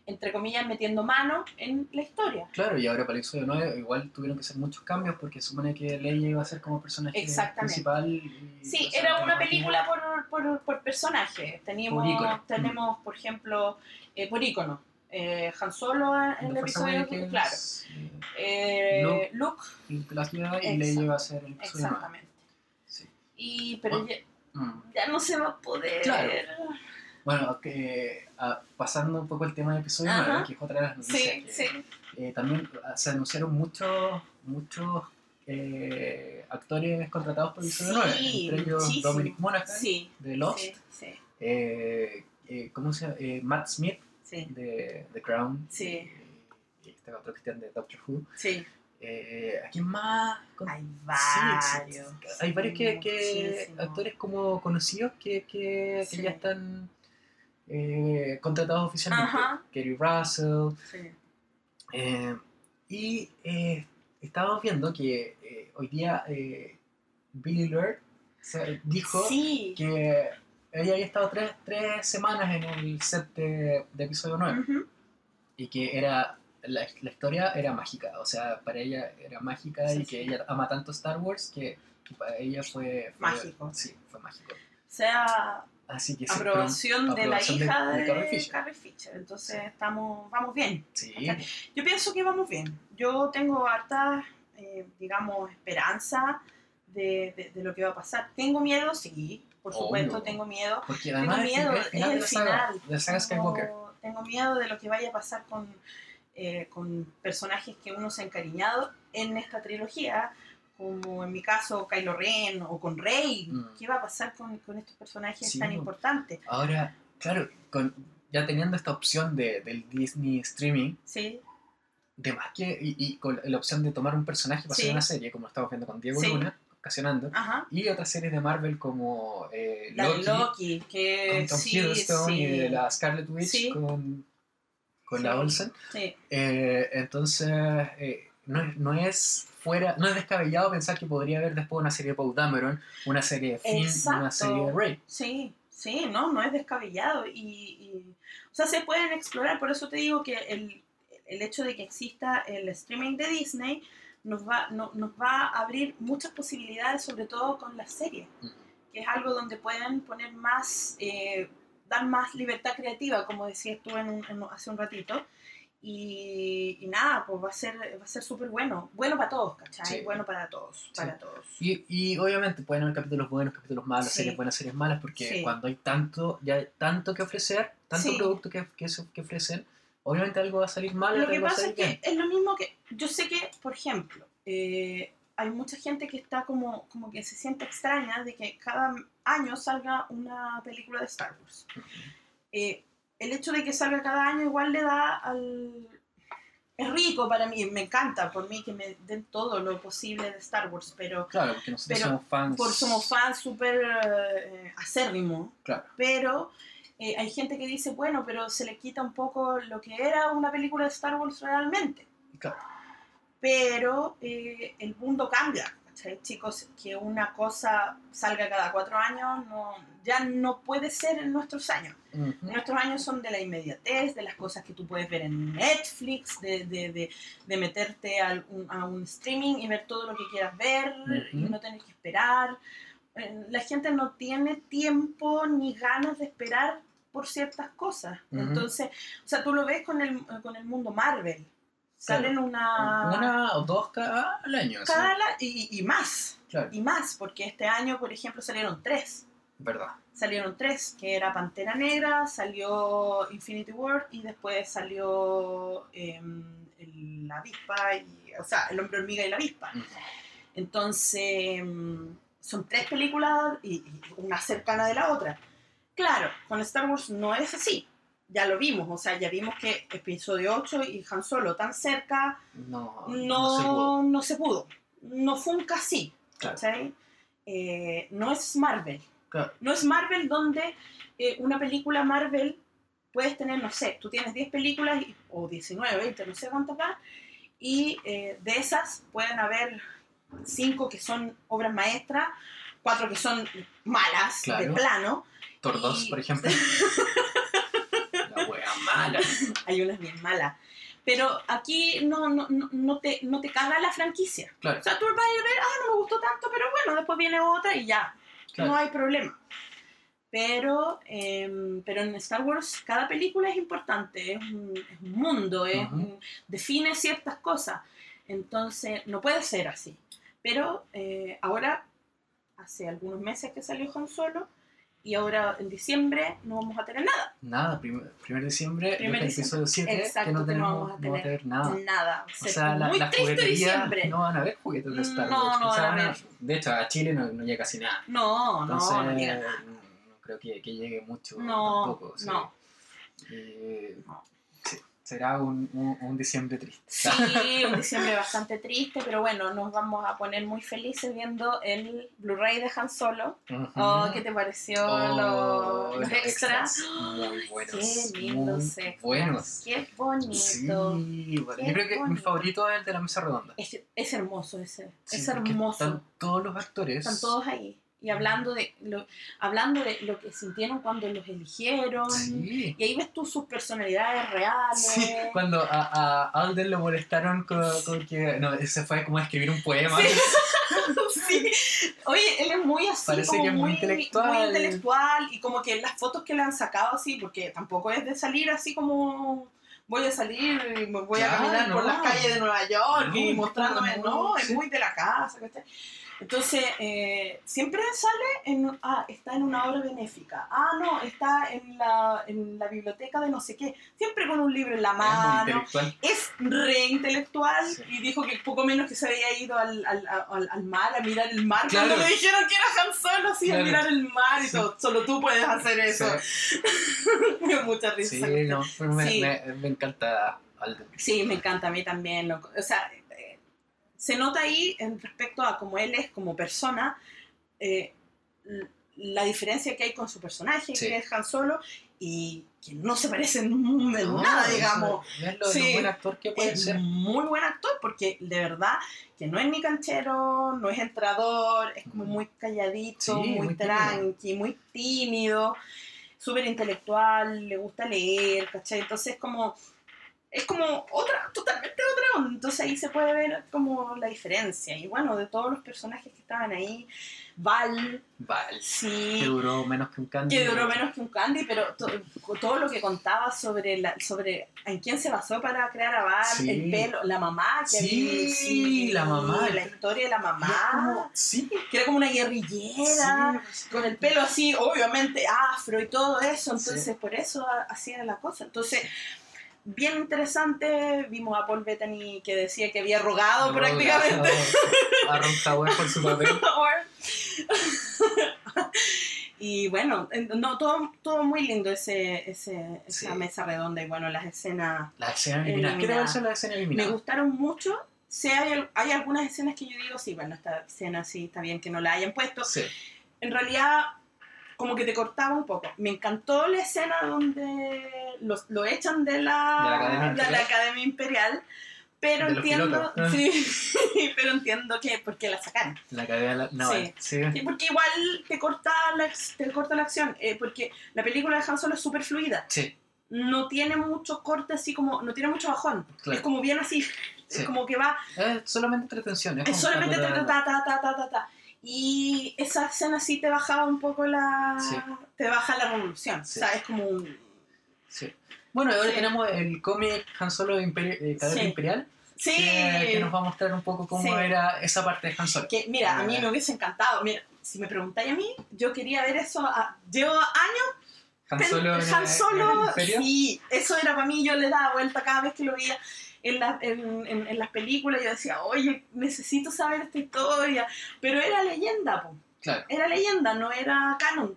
entre comillas, metiendo mano en la historia. Claro, y ahora para el episodio 9 igual tuvieron que hacer muchos cambios porque supone que Leia iba a ser como personaje principal. y- Sí, o sea, era una película por, por, por personaje. Teníamos, Por ícono. tenemos, por ejemplo, eh, por icono. Eh, Han Solo en el episodio, Awakens, claro. eh, Luke. Luke, y Jedi. Leia iba a ser el episodio 9. exactamente. Sí. Y, pero Bueno. ya, Mm. ya no se va a poder. Claro. Bueno, que, ah, pasando un poco el tema del episodio Ajá. 9, que es otra de las noticias, Sí, que, sí. eh, también ah, se anunciaron muchos muchos eh, actores contratados por el episodio 9, Sí, entre ellos muchísimo. Dominic Monaghan Sí. de Lost, eh, eh, ¿cómo se llama? Eh, Matt Smith sí, de The Crown, Sí. y este otro Cristian de Doctor Who. sí. Eh, ¿A quién más? Con- Hay varios. sí, Hay varios que, que actores como conocidos que, que, que ya están eh, contratados oficialmente. Ajá. Kerry Russell. Eh, y estábamos viendo que hoy día Billy Lord dijo que ella había estado tres, tres semanas en el set de, de episodio 9 Ujú. y que era la, la historia era mágica, o sea, para ella era mágica Sí, y sí. que ella ama tanto Star Wars que, que para ella fue, fue- Mágico. Sí, fue mágico. O sea, Así que aprobación de la aprobación de- hija de de, Carrie Fisher. Carrie Fisher. Entonces estamos, vamos bien. sí, Yo pienso que vamos bien. Yo tengo harta, eh, digamos, esperanza de, de- de lo que va a pasar. Tengo miedo, sí, por Obvio. supuesto tengo miedo. porque Tengo miedo, es el final de el saga, final. de la saga Skywalker. Tengo, tengo miedo de lo que vaya a pasar con, eh, con personajes que uno se ha encariñado en esta trilogía, como en mi caso Kylo Ren o con Rey. Mm. ¿Qué va a pasar con, con estos personajes Sí, tan importantes? Ahora, claro, con, ya teniendo esta opción de, del Disney Streaming, Sí, de más que, y, y con la opción de tomar un personaje para Sí. hacer una serie, como lo estamos viendo con Diego Sí. Luna, ocasionando, ajá. y otras series de Marvel como eh, La Loki, Loki, que con Tom sí, Hiddleston sí, y de la Scarlet Witch Sí. con, con la Olsen. Eh, entonces, eh, no, es, no es fuera, no es descabellado pensar que podría haber después una serie de Paul Dameron, una serie de Finn, y una Exacto. serie de Rey. Sí, sí, no, no es descabellado. Y, y- o sea, se pueden explorar, por eso te digo que el, el hecho de que exista el streaming de Disney nos va, no- nos va a abrir muchas posibilidades, sobre todo con las series, que es algo donde pueden poner más, eh, dar más libertad creativa, como decías tú en un- en- hace un ratito. Y, y nada, pues va a ser va a ser súper bueno. Bueno para todos, ¿cachai? Sí. Bueno para todos, para todos. Y, y obviamente pueden haber capítulos buenos, capítulos malos, Sí. series buenas, series malas, porque cuando hay tanto, ya hay tanto que ofrecer, tanto producto que, que, que ofrecen, obviamente algo va a salir mal Lo que pasa es salir que bien. es lo mismo que. Yo sé que, por ejemplo, eh, hay mucha gente que está como, como que se siente extraña de que cada año salga una película de Star Wars. Eh, el hecho de que salga cada año igual le da al. Es rico para mí, me encanta por mí que me den todo lo posible de Star Wars, pero Claro, porque nosotros pero somos fans. por somos fans súper eh, acérrimos, Claro. pero eh, hay gente que dice, bueno, pero se le quita un poco lo que era una película de Star Wars realmente. Claro. Pero eh, el mundo cambia, ¿cachai? Chicos, que una cosa salga cada cuatro años no, ya no puede ser en nuestros años. Ujú. Nuestros años son de la inmediatez, de las cosas que tú puedes ver en Netflix, de, de, de, de meterte al- un- a un streaming y ver todo lo que quieras ver y Ujú. no tener que esperar. Eh, La gente no tiene tiempo ni ganas de esperar por ciertas cosas. Entonces, o sea, tú lo ves con el, con el mundo Marvel. Salen una... Una o dos cada al año. sí. cada la- y, y más, Claro, y más, porque este año, por ejemplo, salieron tres verdad. salieron tres, que era Pantera Negra, salió Infinity War y después salió em, el- la avispa, y, o sea, el hombre hormiga y la avispa. Entonces, em, son tres películas y, y una cercana de la otra. Claro, con Star Wars no es así. Ya lo vimos, o sea, ya vimos que episodio 8 y Han Solo tan cerca No, no, se pudo. no se pudo. no funca así, Claro. ¿cachai? Eh, no es Marvel. Claro. No es Marvel donde eh, una película Marvel puedes tener, no sé, tú tienes 10 películas y- o 19, 20, no sé cuántas más, y eh, de esas pueden haber 5 que son obras maestras, 4 que son malas, de Claro. plano, Thor 2, Y- por ejemplo. La wea mala. hay unas bien malas. Pero aquí no, no, no, te, no te caga la franquicia. Claro, O sea, tú vas a ver, ah, no me gustó tanto, pero bueno, después viene otra y ya, claro. no hay problema. Pero, em, pero en Star Wars cada película es importante, es un, es un mundo, es Ujú. un- define ciertas cosas. Entonces, no puede ser así. Pero eh, ahora, hace algunos meses que salió Han Solo, y ahora en diciembre no vamos a tener nada. Nada, primer, primer diciembre, Primer el episodio 7, Exacto, que no que no tenemos, vamos a no va a tener nada. Nada. O Se- sea, la, muy las triste jugueterías diciembre. no van a haber juguetes de Star No, Wars. no O sea, van a van a- haber. de hecho, a Chile no, no llega casi nada. No, Entonces, no, no llega nada. no creo que, que llegue mucho No, tampoco. no. Eh, No. Será un, un, un diciembre triste. Sí, un diciembre bastante triste, pero bueno, nos vamos a poner muy felices viendo el Blu-ray de Han Solo. Oh, ¿Qué te pareció Oh, los, los extras? Muy buenos. Qué lindos extras. buenos. Qué bonito. Sí, bueno, Qué yo creo que mi favorito es el de la mesa redonda. Es, es hermoso ese. Sí, es hermoso. Están todos los actores. Están todos ahí. Y hablando de lo, hablando de lo que sintieron cuando los eligieron. Sí. Y ahí ves tú sus personalidades reales. Sí, cuando a, a Alden lo molestaron con, con que. No, ese fue como a escribir un poema. Sí. Oye, él es muy así, Parece como que es muy intelectual. muy intelectual, y como que las fotos que le han sacado así, porque tampoco es de salir así como voy a salir y me voy a caminar por no. las calles de Nueva York No, y mostrándome, no, muy- es sí. muy de la casa, ¿cachai? Entonces, eh, siempre sale en, ah, está en una obra benéfica, ah, no, está en la, en la biblioteca de no sé qué, siempre con un libro en la mano, es re intelectual Sí. y dijo que poco menos que se había ido al, al, al, al mar a mirar el mar. Claro. cuando le dijeron que era Han Solo así a mirar el mar y Sí. todo. Solo tú puedes hacer eso. Dio mucha risa. Sí, sí, no, me, Sí. me, me encanta. Sí, me encanta a mí también o sea se nota ahí en respecto a cómo él es como persona eh, la diferencia que hay con su personaje Sí. que es Han Solo y que no se parecen en No, nada digamos Es lo, Sí. buen actor que puede es ser. muy buen actor porque de verdad que no es ni canchero, no es entrador, es como muy calladito, Sí, muy, muy tímido. tranqui, muy tímido, súper intelectual, le gusta leer, ¿cachai? Entonces como es como otra. Entonces ahí se puede ver como la diferencia. Y bueno, de todos los personajes que estaban ahí, Val. Que sí, duró menos que un candy. que duró menos que un Candy, pero to- todo lo que contaba sobre la, sobre en quién se basó para crear a Val, Sí. el pelo, la mamá, que Sí, había- la mamá. la historia de la mamá, como- Sí. que era como una guerrillera, sí, con el pelo así, obviamente afro y todo eso, entonces por eso ha- hacía la cosa. Entonces, bien interesante, vimos a Paul Bettany que decía que había rogado prácticamente. A Ron Howard por su papel. y bueno, en- no, todo, todo muy lindo ese, ese, esa Sí. mesa redonda y bueno, las escenas La escena eliminada. ¿Qué te Eliminada. pareció la escena me gustaron mucho. Sí, hay, hay algunas escenas que yo digo, sí, bueno, esta escena sí está bien que no la hayan puesto. Sí. En realidad, como que te cortaba un poco. Me encantó la escena donde los, lo echan de la, De la Academia de la Imperial. Academia Imperial, pero entiendo, sí, pero entiendo que porque la sacaron. La cadena naval. Sí. Sí, porque igual te corta la, te corta la acción, eh, porque la película de Han Solo es súper fluida. Sí, No tiene mucho corte así como, no tiene mucho bajón. claro. Es como bien así, Sí. es como que va, Es solamente entretención. es como solamente ta, ta, ta, ta, ta, ta, ta. Y esa escena sí te bajaba un poco la... Sí. Te baja la revolución. Sí. O sea, es como un... Sí. Bueno, ahora Sí. tenemos el cómic Han Solo Imperi- eh, Cadena Sí. Imperial, Sí. que, que nos va a mostrar un poco cómo Sí. era esa parte de Han Solo. Que, mira, a mí Eh. me hubiese encantado. Mira, si me preguntáis a mí, yo quería ver eso. a- llevo años Han Solo, en, Han en Solo, el Imperio. sí, eso era para mí, yo le daba vuelta cada vez que lo veía en, la- en, en- en las películas, yo decía, oye, necesito saber esta historia, pero era leyenda, po. Claro, era leyenda, no era canon,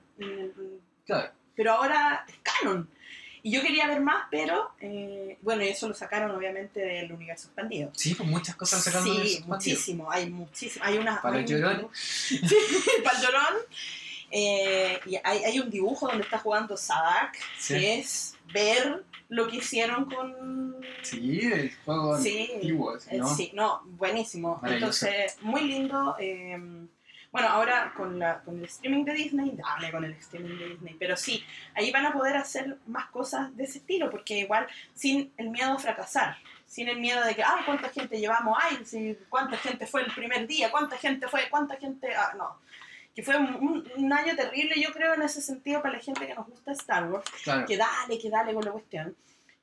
claro. pero ahora es canon. Y yo quería ver más, pero eh, bueno, y eso lo sacaron obviamente del universo expandido. Sí, pues muchas cosas lo sacaron del universo Sí, expandido. muchísimo, hay muchísimo. Hay una. Para hay el un llorón. Sí, para el llorón. Eh, y hay, hay un dibujo donde está jugando Sadak, Sí. que es ver lo que hicieron con. Sí, el juego Sí, antiguo, eh, ¿no? sí, no, buenísimo. Entonces, muy lindo. eh, bueno, ahora con, la, con el streaming de Disney, dale con el streaming de Disney, pero sí, ahí van a poder hacer más cosas de ese estilo, porque igual sin el miedo a fracasar, sin el miedo de que, ay, cuánta gente llevamos, ay, cuánta gente fue el primer día, cuánta gente fue, cuánta gente, ah, no. Que fue un, un- año terrible, yo creo, en ese sentido, para la gente que nos gusta Star Wars Claro. que dale, que dale con la cuestión,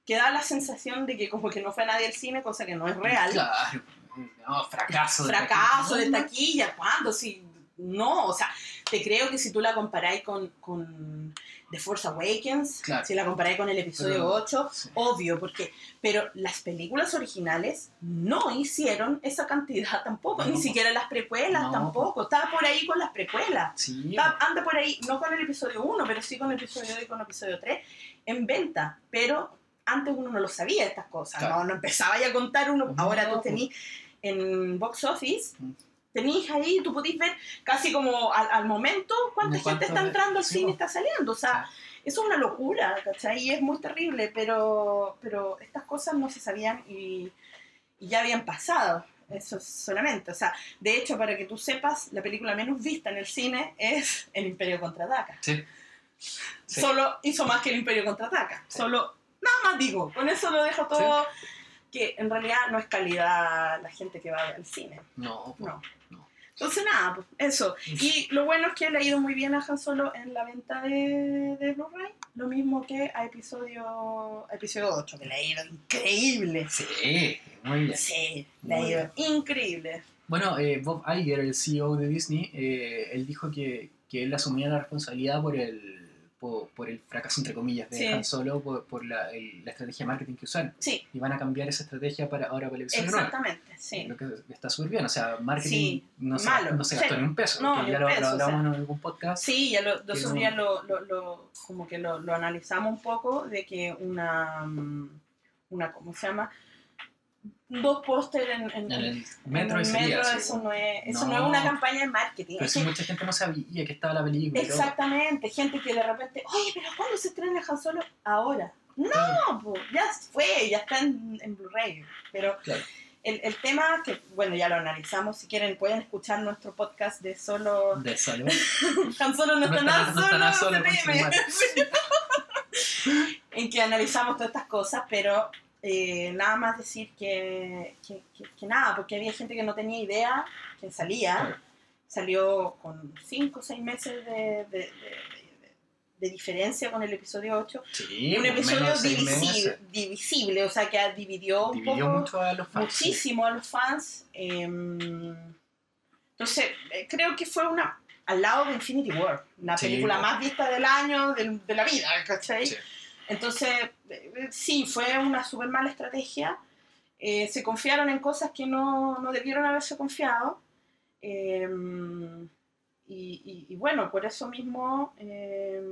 que da la sensación de que como que no fue nadie al cine, cosa que no es real. Claro. No, fracaso. de Fracaso de taquilla. taquilla, ¿cuándo? Si, no, o sea, te creo que si tú la comparáis con, con The Force Awakens, Claro. si la comparáis con el episodio Pero- 8, Sí. obvio, porque, pero las películas originales no hicieron esa cantidad tampoco, No. ni siquiera las precuelas No. tampoco, estaba por ahí con las precuelas. Sí, Está- anda por ahí, no con el episodio 1, pero sí con el episodio 2 y con el episodio 3, en venta. Pero antes uno no lo sabía estas cosas, Claro. no, no empezaba ya a contar uno. No, Ahora tú pues. tenés en Box Office, Tenés ahí, tú podés ver casi como al, al momento cuánta gente está entrando al cine y está saliendo. O sea, eso es una locura, ¿cachai? Y es muy terrible, pero, pero estas cosas no se sabían y, y ya habían pasado. Eso es solamente. O sea, de hecho, para que tú sepas, la película menos vista en el cine es El Imperio Contraataca. Sí. Sí. Solo hizo más que El Imperio Contraataca. Sí. Solo, nada más digo. Con eso lo dejo todo. Que en realidad no es calidad la gente que va al cine. No, No. no. Entonces, nada, pues eso. Y lo bueno es que le ha ido muy bien a Han Solo en la venta de, de Blu-ray. Lo mismo que a episodio, a episodio 8, que le ha ido increíble. Sí, muy bien. Sí, le ha ido increíble. Bueno, eh, Bob Iger, el CEO de Disney, eh, él dijo que, que él asumía la responsabilidad por el, por, por el fracaso, entre comillas, de Sí. Han Solo, por, por la, el- la estrategia de marketing que usaron. Sí, Y van a cambiar esa estrategia para ahora para el episodio 9. exactamente, sí. Lo que está súper bien, o sea, marketing no, se, malo, no se gastó ni un peso, No, ya lo, lo o sea. hablamos en algún podcast. Sí, ya lo, no- lo, lo, lo- como que lo, lo analizamos un poco de que una, mm, una ¿cómo se llama? Dos póster en, en, En el metro un ese metro, día, sí, eso, no es, eso no. No. es una campaña de marketing. Pero si mucha gente no sabía que estaba la película. exactamente, gente que de repente, oye, pero ¿cuándo se estrena Han Solo? Ahora. No, po, ya fue, ya está en, en Blu-ray. Pero Claro. el, el tema que, bueno, ya lo analizamos, si quieren pueden escuchar nuestro podcast de solo... De solo. Han Solo no, No está nada no solo, está nada no solo, en que analizamos todas estas cosas, pero eh, nada más decir que, que, que- que nada, porque había gente que no tenía idea que salía, salió con 5 o 6 meses de, de- de- de- de diferencia con el episodio 8, Sí, un episodio divisible, divisible, o sea que dividió, un Dividió poco, mucho a los fans. muchísimo a los fans. eh, entonces, eh, creo que fue una al lado de Infinity War, la Sí, película po. más vista del año, del- de, la vida, ¿cachai? Entonces, eh, sí, fue una súper mala estrategia. Eh, se confiaron en cosas que no, no debieron haberse confiado. Eh, y, y- y bueno, por eso mismo eh,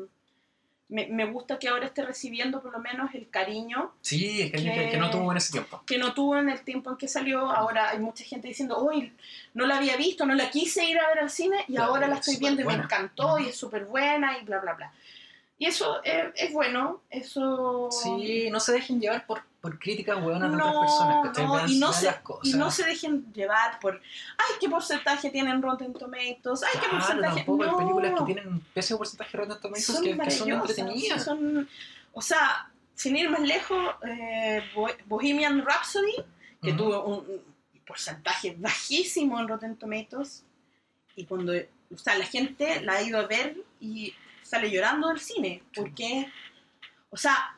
me, me gusta que ahora esté recibiendo por lo menos el cariño Sí, es que, Que- que no tuvo en ese tiempo. que no tuvo en el tiempo en que salió. Ahora hay mucha gente diciendo, uy, no la había visto, no la quise ir a ver al cine y Claro, ahora la es estoy viendo y me encantó y es súper buena y bla, bla, bla. Y eso eh, es bueno, eso... Sí, no se dejen llevar por, por críticas hueonas de No, otras personas, no, y no, se, las cosas. y no se dejen llevar por, ay, qué porcentaje tienen Rotten Tomatoes, ay, qué porcentaje... tampoco hay no. películas que tienen un pésimo porcentaje de Rotten Tomatoes son que, que son entretenidas. son- o sea, sin ir más lejos, eh, Bo- Bohemian Rhapsody, que tuvo un, un porcentaje bajísimo en Rotten Tomatoes, y cuando, o sea, la gente la ha ido a ver y sale llorando del cine, porque, o sea,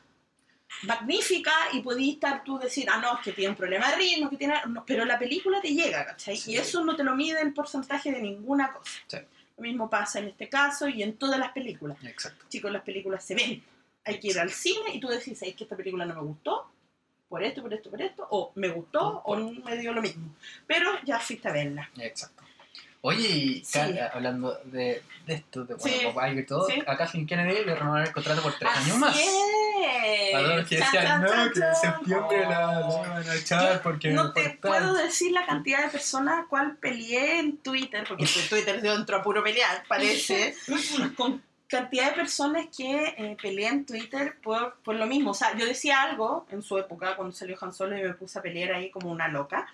magnífica y podías estar tú decir, ah, no, es que tiene un problema de ritmo, que tiene, no, pero la película te llega, ¿cachai? Sí. Y eso no te lo mide el porcentaje de ninguna cosa. Sí. Lo mismo pasa en este caso y en todas las películas Exacto. chicos, las películas se ven. Hay que ir al cine y tú decís, es que esta película no me gustó, por esto, por esto, por esto, o me gustó, o me dio lo mismo. Pero ya fuiste a verla. Exacto. Oye, y Sí. ca- hablando de, de esto, de bueno, Sí. Iger y todo, Sí. a Kathleen Kennedy le renovaron el contrato por tres Así años más. es. A todos los que Chan, decían, chan, no, chan, que en septiembre la, la van a echar porque No te puedo decir la cantidad de personas cual peleé en Twitter, porque en Twitter yo entro a puro pelear, parece, con cantidad de personas que eh, peleé en Twitter por, por lo mismo. O sea, yo decía algo en su época, cuando salió Han Solo y me puse a pelear ahí como una loca.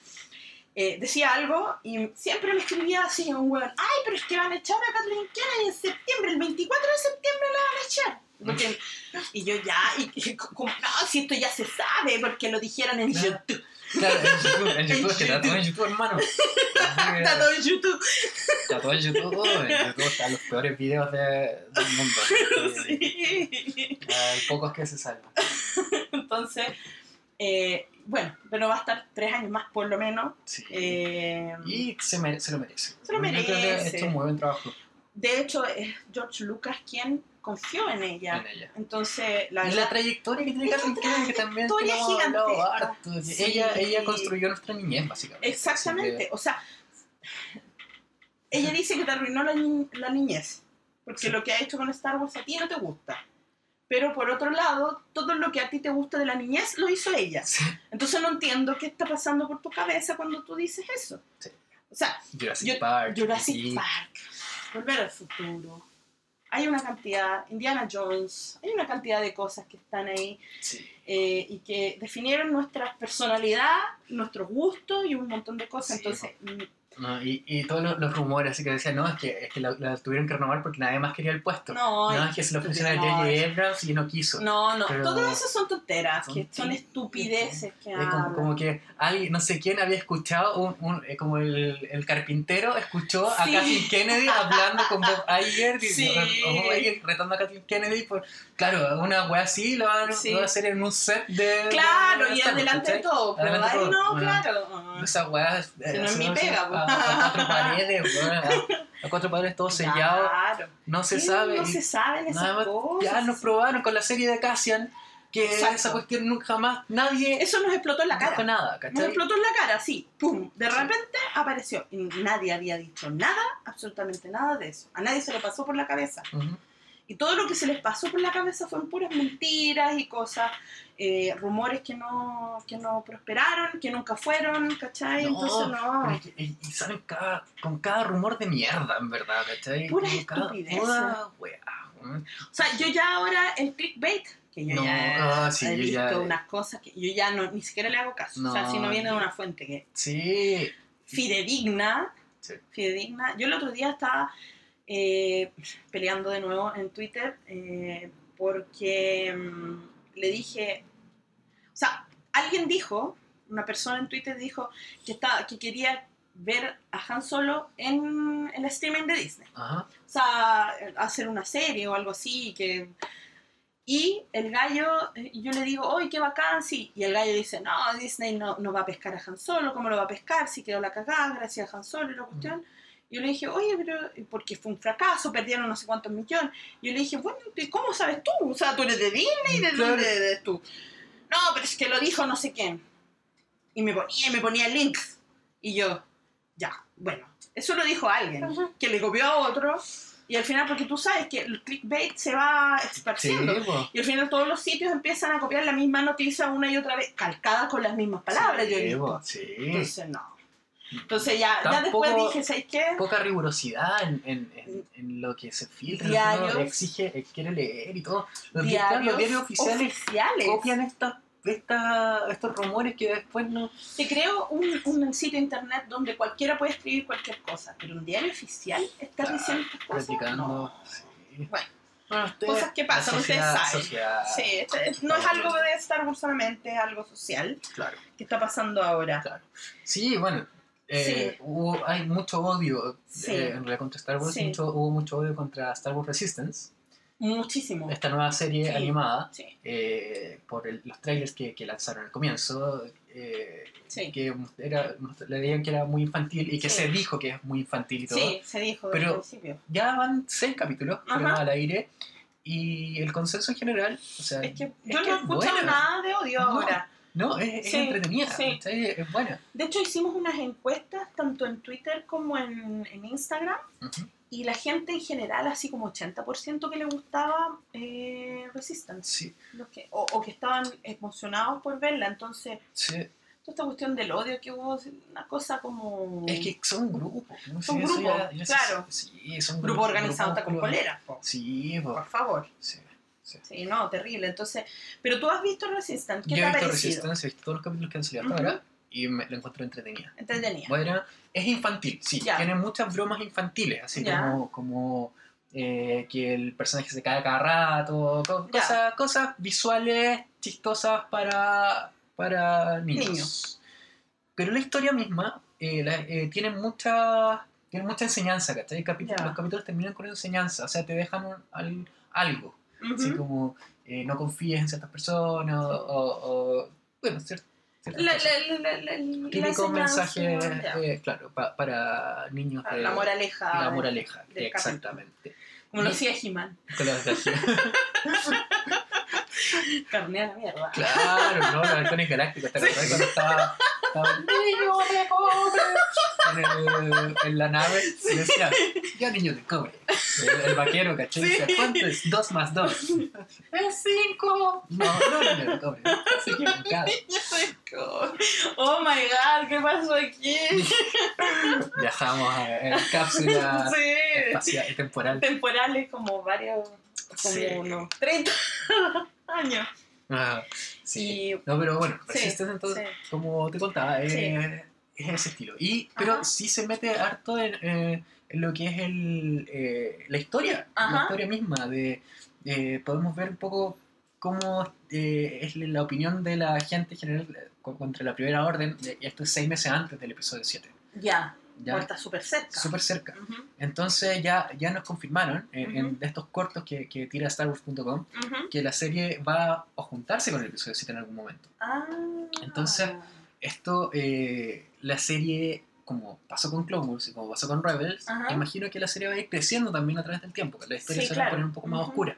Eh, decía algo y siempre me escribía así un weón, ay, pero es que van a echar a Kathleen Kennedy en septiembre, el 24 de septiembre la van a echar. Porque- y yo ya, y, y como, no, si esto ya se sabe, porque lo dijeron en Claro. YouTube. Claro, en YouTube, en YouTube, es que está todo en YouTube, hermano. Que Está todo en YouTube. Está todo en YouTube, en YouTube están los peores videos de- del mundo. Sí. Hay pocos que se salvan. Entonces, eh, bueno, pero va a estar tres años más por lo menos. Sí. Eh, Y se, se lo merece. Se lo Yo creo que merece. ha hecho un muy buen trabajo de hecho, es George Lucas quien confió en ella. en ella. Entonces, la y la trayectoria que tiene Kathleen Kennedy, que también harto, que Sí. ella, ella construyó nuestra niñez, básicamente. exactamente. O sea, ella dice que te arruinó la, ni- la niñez. Porque Sí. lo que ha hecho con Star Wars a ti no te gusta. Pero por otro lado, todo lo que a ti te gusta de la niñez lo hizo ella. Sí. Entonces no entiendo qué está pasando por tu cabeza cuando tú dices eso. Sí. O sea, Jurassic Yo- Park. Jurassic y- Park, Volver al futuro. Hay una cantidad, Indiana Jones, hay una cantidad de cosas que están ahí Sí. eh, y que definieron nuestra personalidad, nuestros gustos y un montón de cosas. Sí, Entonces, mm, No, y, y todos los, los rumores así que decían, no, es que, es que la, la tuvieron que renovar porque nadie más quería el puesto. no, No, es que se lo ofrecieron a J.J. Abrams y no quiso. no, no, todas esas son tonteras, Son que son estupideces que Es como, que alguien, no sé quién había escuchado, un, un- eh, como el, el carpintero escuchó a Sí. Kathleen Kennedy hablando con Bob Iger, y- Sí. o Bob Iger retando a Kathleen Kennedy. Por, claro, una wea así lo van, Sí. lo van a hacer en un set de. Claro, de y adelante de todo, pero ahí no. Bueno, claro. Esa. Si no es mi hacerlo pega, a, a- cuatro paredes, weón, a, cuatro paredes todo sellado, Claro. no se sabe. No se saben esas nada más, cosas. ya nos probaron con la serie de Cassian que Exacto. esa cuestión nunca jamás nadie Eso nos explotó en la cara. nada, Nos ¿cachai? explotó en la cara, sí, pum, de Sí. repente apareció. Y nadie había dicho nada, absolutamente nada de eso. A nadie se le pasó por la cabeza. Ujú. Y todo lo que se les pasó por la cabeza fueron puras mentiras y cosas, eh, rumores que no, que no prosperaron, que nunca fueron, ¿cachai? No, Entonces no. Que- y, y salen cada, con cada rumor de mierda, en verdad, ¿cachai? Pura weá, weón. O sea, yo ya ahora el clickbait, que yo No, ya ah, sí, he yo visto ya- unas cosas que yo ya no, ni siquiera le hago caso. o sea, No, si no viene de no. una fuente que Sí. fidedigna, Sí. fidedigna. Yo el otro día estaba eh, peleando de nuevo en Twitter eh, porque mm, le dije, o sea, alguien dijo, una persona en Twitter dijo que, estaba, que quería ver a Han Solo en el streaming de Disney. Ajá. O sea, hacer una serie o algo así, que... Y el gallo, eh, yo le digo, ¡ay, qué bacán! Sí. Y el gallo dice, no, Disney no, no va a pescar a Han Solo, ¿cómo lo va a pescar? Si quedó la cagada gracias a Han Solo y la cuestión. Yo le dije, oye, pero porque fue un fracaso, perdieron no sé cuántos millones. Yo le dije, bueno, ¿y ¿cómo sabes tú? O sea, tú eres de Disney, ¿de Claro. dónde eres tú? No, pero es que lo dijo no sé quién. Y me ponía, y me ponía links. Y yo, ya, bueno, eso lo dijo alguien, que le copió a otro. Y al final, porque tú sabes que el clickbait se va Sí, esparciendo. Y al final todos los sitios empiezan a copiar la misma noticia una y otra vez, calcada con las mismas palabras. yo Sí, po, sí. Entonces, no. Entonces ya, ya después dije, ¿sabes qué? Poca rigurosidad en, en, en, en lo que se filtra, Diarios. lo que exige, eh, quiere leer y todo. Los, di- Diarios, claro, los diarios oficiales oficiales. copian estas esta, estos rumores que después no. Te creo un, un sitio internet donde cualquiera puede escribir cualquier cosa, pero un diario oficial está Claro, diciendo estas cosas. Practicando. No. sí. Bueno, Bueno, ustedes- cosas que pasan, la ustedes sociedad- saben. sociedad, Sí, este- no es algo de Star Wars solamente, es algo social Claro, que está pasando ahora. claro. Sí, bueno. Eh, hubo, hay mucho odio Sí. eh, en realidad contra Star Wars, Sí. mucho, hubo mucho odio contra Star Wars Resistance, Muchísimo. esta nueva serie Sí. animada, Sí, eh, por el- los trailers que, que lanzaron al comienzo, eh, sí. que era, le digan que era muy infantil y que Sí. se dijo que es muy infantil y todo. Sí, se dijo Pero- principio. Ya van seis capítulos al aire y el consenso en general, o sea, Es que yo no he es escuchado nada de odio No. ahora. No, es, es Sí, entretenida, sí. Es buena. De hecho, hicimos unas encuestas tanto en Twitter como en, en Instagram y la gente en general, así como 80% que le gustaba eh, Resistance, Sí, los que, o, o que estaban emocionados por verla. Entonces, sí. toda esta cuestión del odio que hubo, una cosa como... Es que son grupos. ¿no? Son grupos, ya- ya se- claro. Sí, son grupo grupos- organizado está con po. Sí, po, Por favor. sí. Sí. Sí, no, terrible. Entonces, pero tú has visto Resistance, ¿qué Yo te he visto? Resistance, he visto todos los capítulos que han salido hasta Ujú. ahora y me la encuentro entretenida. Entretenida. Bueno, es infantil, sí. Ya. Tiene muchas bromas infantiles, así Ya. como, como eh, que el personaje se cae cada rato, cosas, cosas visuales chistosas para, para niños. Niños. Pero la historia misma eh, la- eh, tiene mucha tiene mucha enseñanza, ¿cachai? Ya. Los capítulos terminan con enseñanza, o sea, te dejan un- al- algo. Así como eh, no confíes en ciertas personas o, o- o- bueno, cier- ciertas La, la, la, Típico mensaje, eh, claro, pa- para niños Para de la moraleja. la moraleja, del exactamente. Como lo decía He-Man. Con la- mierda. claro, ¿no? La halcones galácticos, ¿te acordás cuando estaba, niño de cobre en, el- en la nave? Y yo niño de cobre. El, el vaquero, ¿cachai? Sí. Decía, ¿cuánto es? Dos más dos. Es cinco. No, no niño de cobre. Se equivocado. Oh my god, ¿qué pasó aquí? Viajamos a- en cápsula Sí. espacial, temporal. Temporales como varios, como Sí. unos 30 años. Ah, sí. Y No, pero bueno, Resistance entonces, como te contaba, es, Sí. es ese estilo. Y, pero Ajá. sí se mete harto en, eh, en lo que es el, eh, la historia, la historia misma. de eh, Podemos ver un poco cómo eh, es la opinión de la gente en general eh, co- contra la primera orden, de- y esto es seis meses antes del episodio 7. ya, Ya, pues está súper cerca. súper cerca. Ujú, Entonces ya, ya nos confirmaron eh, en, Ujú. de estos cortos que, que tira StarWars.com ujú. que la serie va a juntarse con el episodio 7 en algún momento. Ah. Entonces, Esto, eh, la serie, como pasó con Clone Wars y como pasó con Rebels, imagino que la serie va a ir creciendo también a través del tiempo, que la historia Sí, se va a claro. poner un poco más oscura.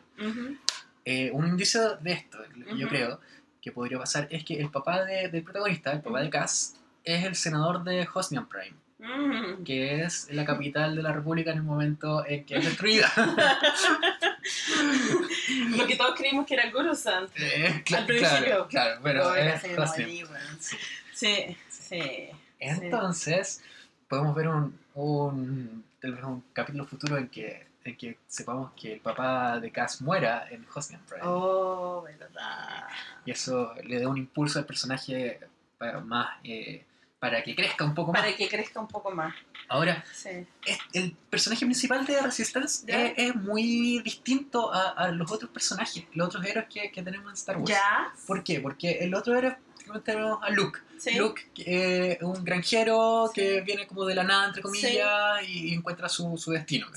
Eh, un indicio de esto, yo creo que podría pasar, es que el papá de- del protagonista, el papá de. Cass, es el senador de Hosnian Prime, Mm. que es la capital de la república en el momento en que es destruida. Lo que todos creímos que era Coruscant. Eh, Al principio. Claro, claro, pero es así. Sí, sí. Entonces, podemos ver un, un, un capítulo futuro en que, en que sepamos que el papá de Cass muera en Hosnian Prime. Oh, verdad. Y eso le da un impulso al personaje más, eh, para que crezca un poco más. Para que crezca un poco más. Ahora, Sí. es- el personaje principal de Resistance es, es muy distinto a, a los otros personajes, los otros héroes que, que tenemos en Star Wars. ¿Ya? ¿Por qué? Porque el otro héroe, prácticamente tenemos a Luke. Sí. Luke, eh, un granjero Sí. que viene como de la nada, entre comillas, y, encuentra su, su destino.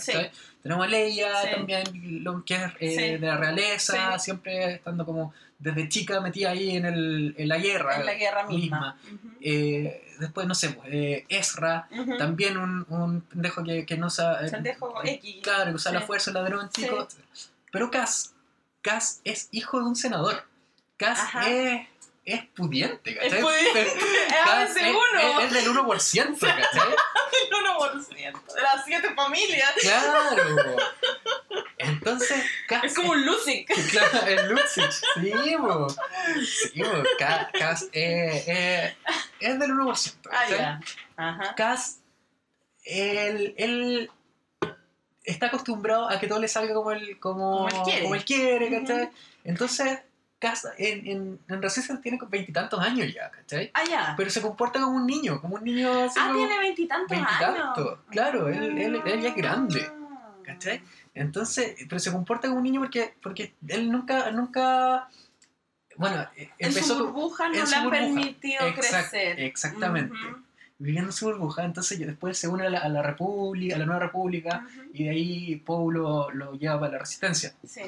Tenemos a Leia, Sí. también, lo que es eh, Sí. de la realeza, Sí. siempre estando como desde chica metida ahí en, el, en la guerra. En la guerra misma. Eh, después, no sé, pues, eh, Ezra, Ujú. Ujú. también un, un pendejo que, que no sabe. Pendejo X. Claro, que usa la Sí. fuerza, ladrón, Sí. chico. Pero Cass, Cass es hijo de un senador. Cass Ajá. es, es pudiente, Es ¿cachai? pudiente. Es Cass ese uno. Es, es del 1%, ¿cachai? El 1%. De las 7 familias. Claro. Entonces, Cass Es como un Lucic. Claro, el Luxich, sí, bo. Sí, bo. Ca- Cass eh, eh, es del 1%. Ah, ya. Ajá. Cass, él, él está acostumbrado a que todo le salga como él, como, Como él quiere. como él quiere. ¿cachai? Entonces, Cass en, en, en Resistance tiene veintitantos años ya, ¿cachai? Ah, ya. Pero se comporta como un niño, como un niño así Ah, como tiene veintitantos años. Claro, él, él, él ya es grande. Ah. ¿Cachai? Entonces, pero se comporta como un niño porque, porque él nunca, nunca, bueno, eh, En su empezó burbuja no le han burbuja. permitido Exact- crecer. exactamente. Viviendo en su burbuja, entonces después se une a la, a la república, a la nueva república, y de ahí Poe lo, lo lleva para la resistencia. Sí,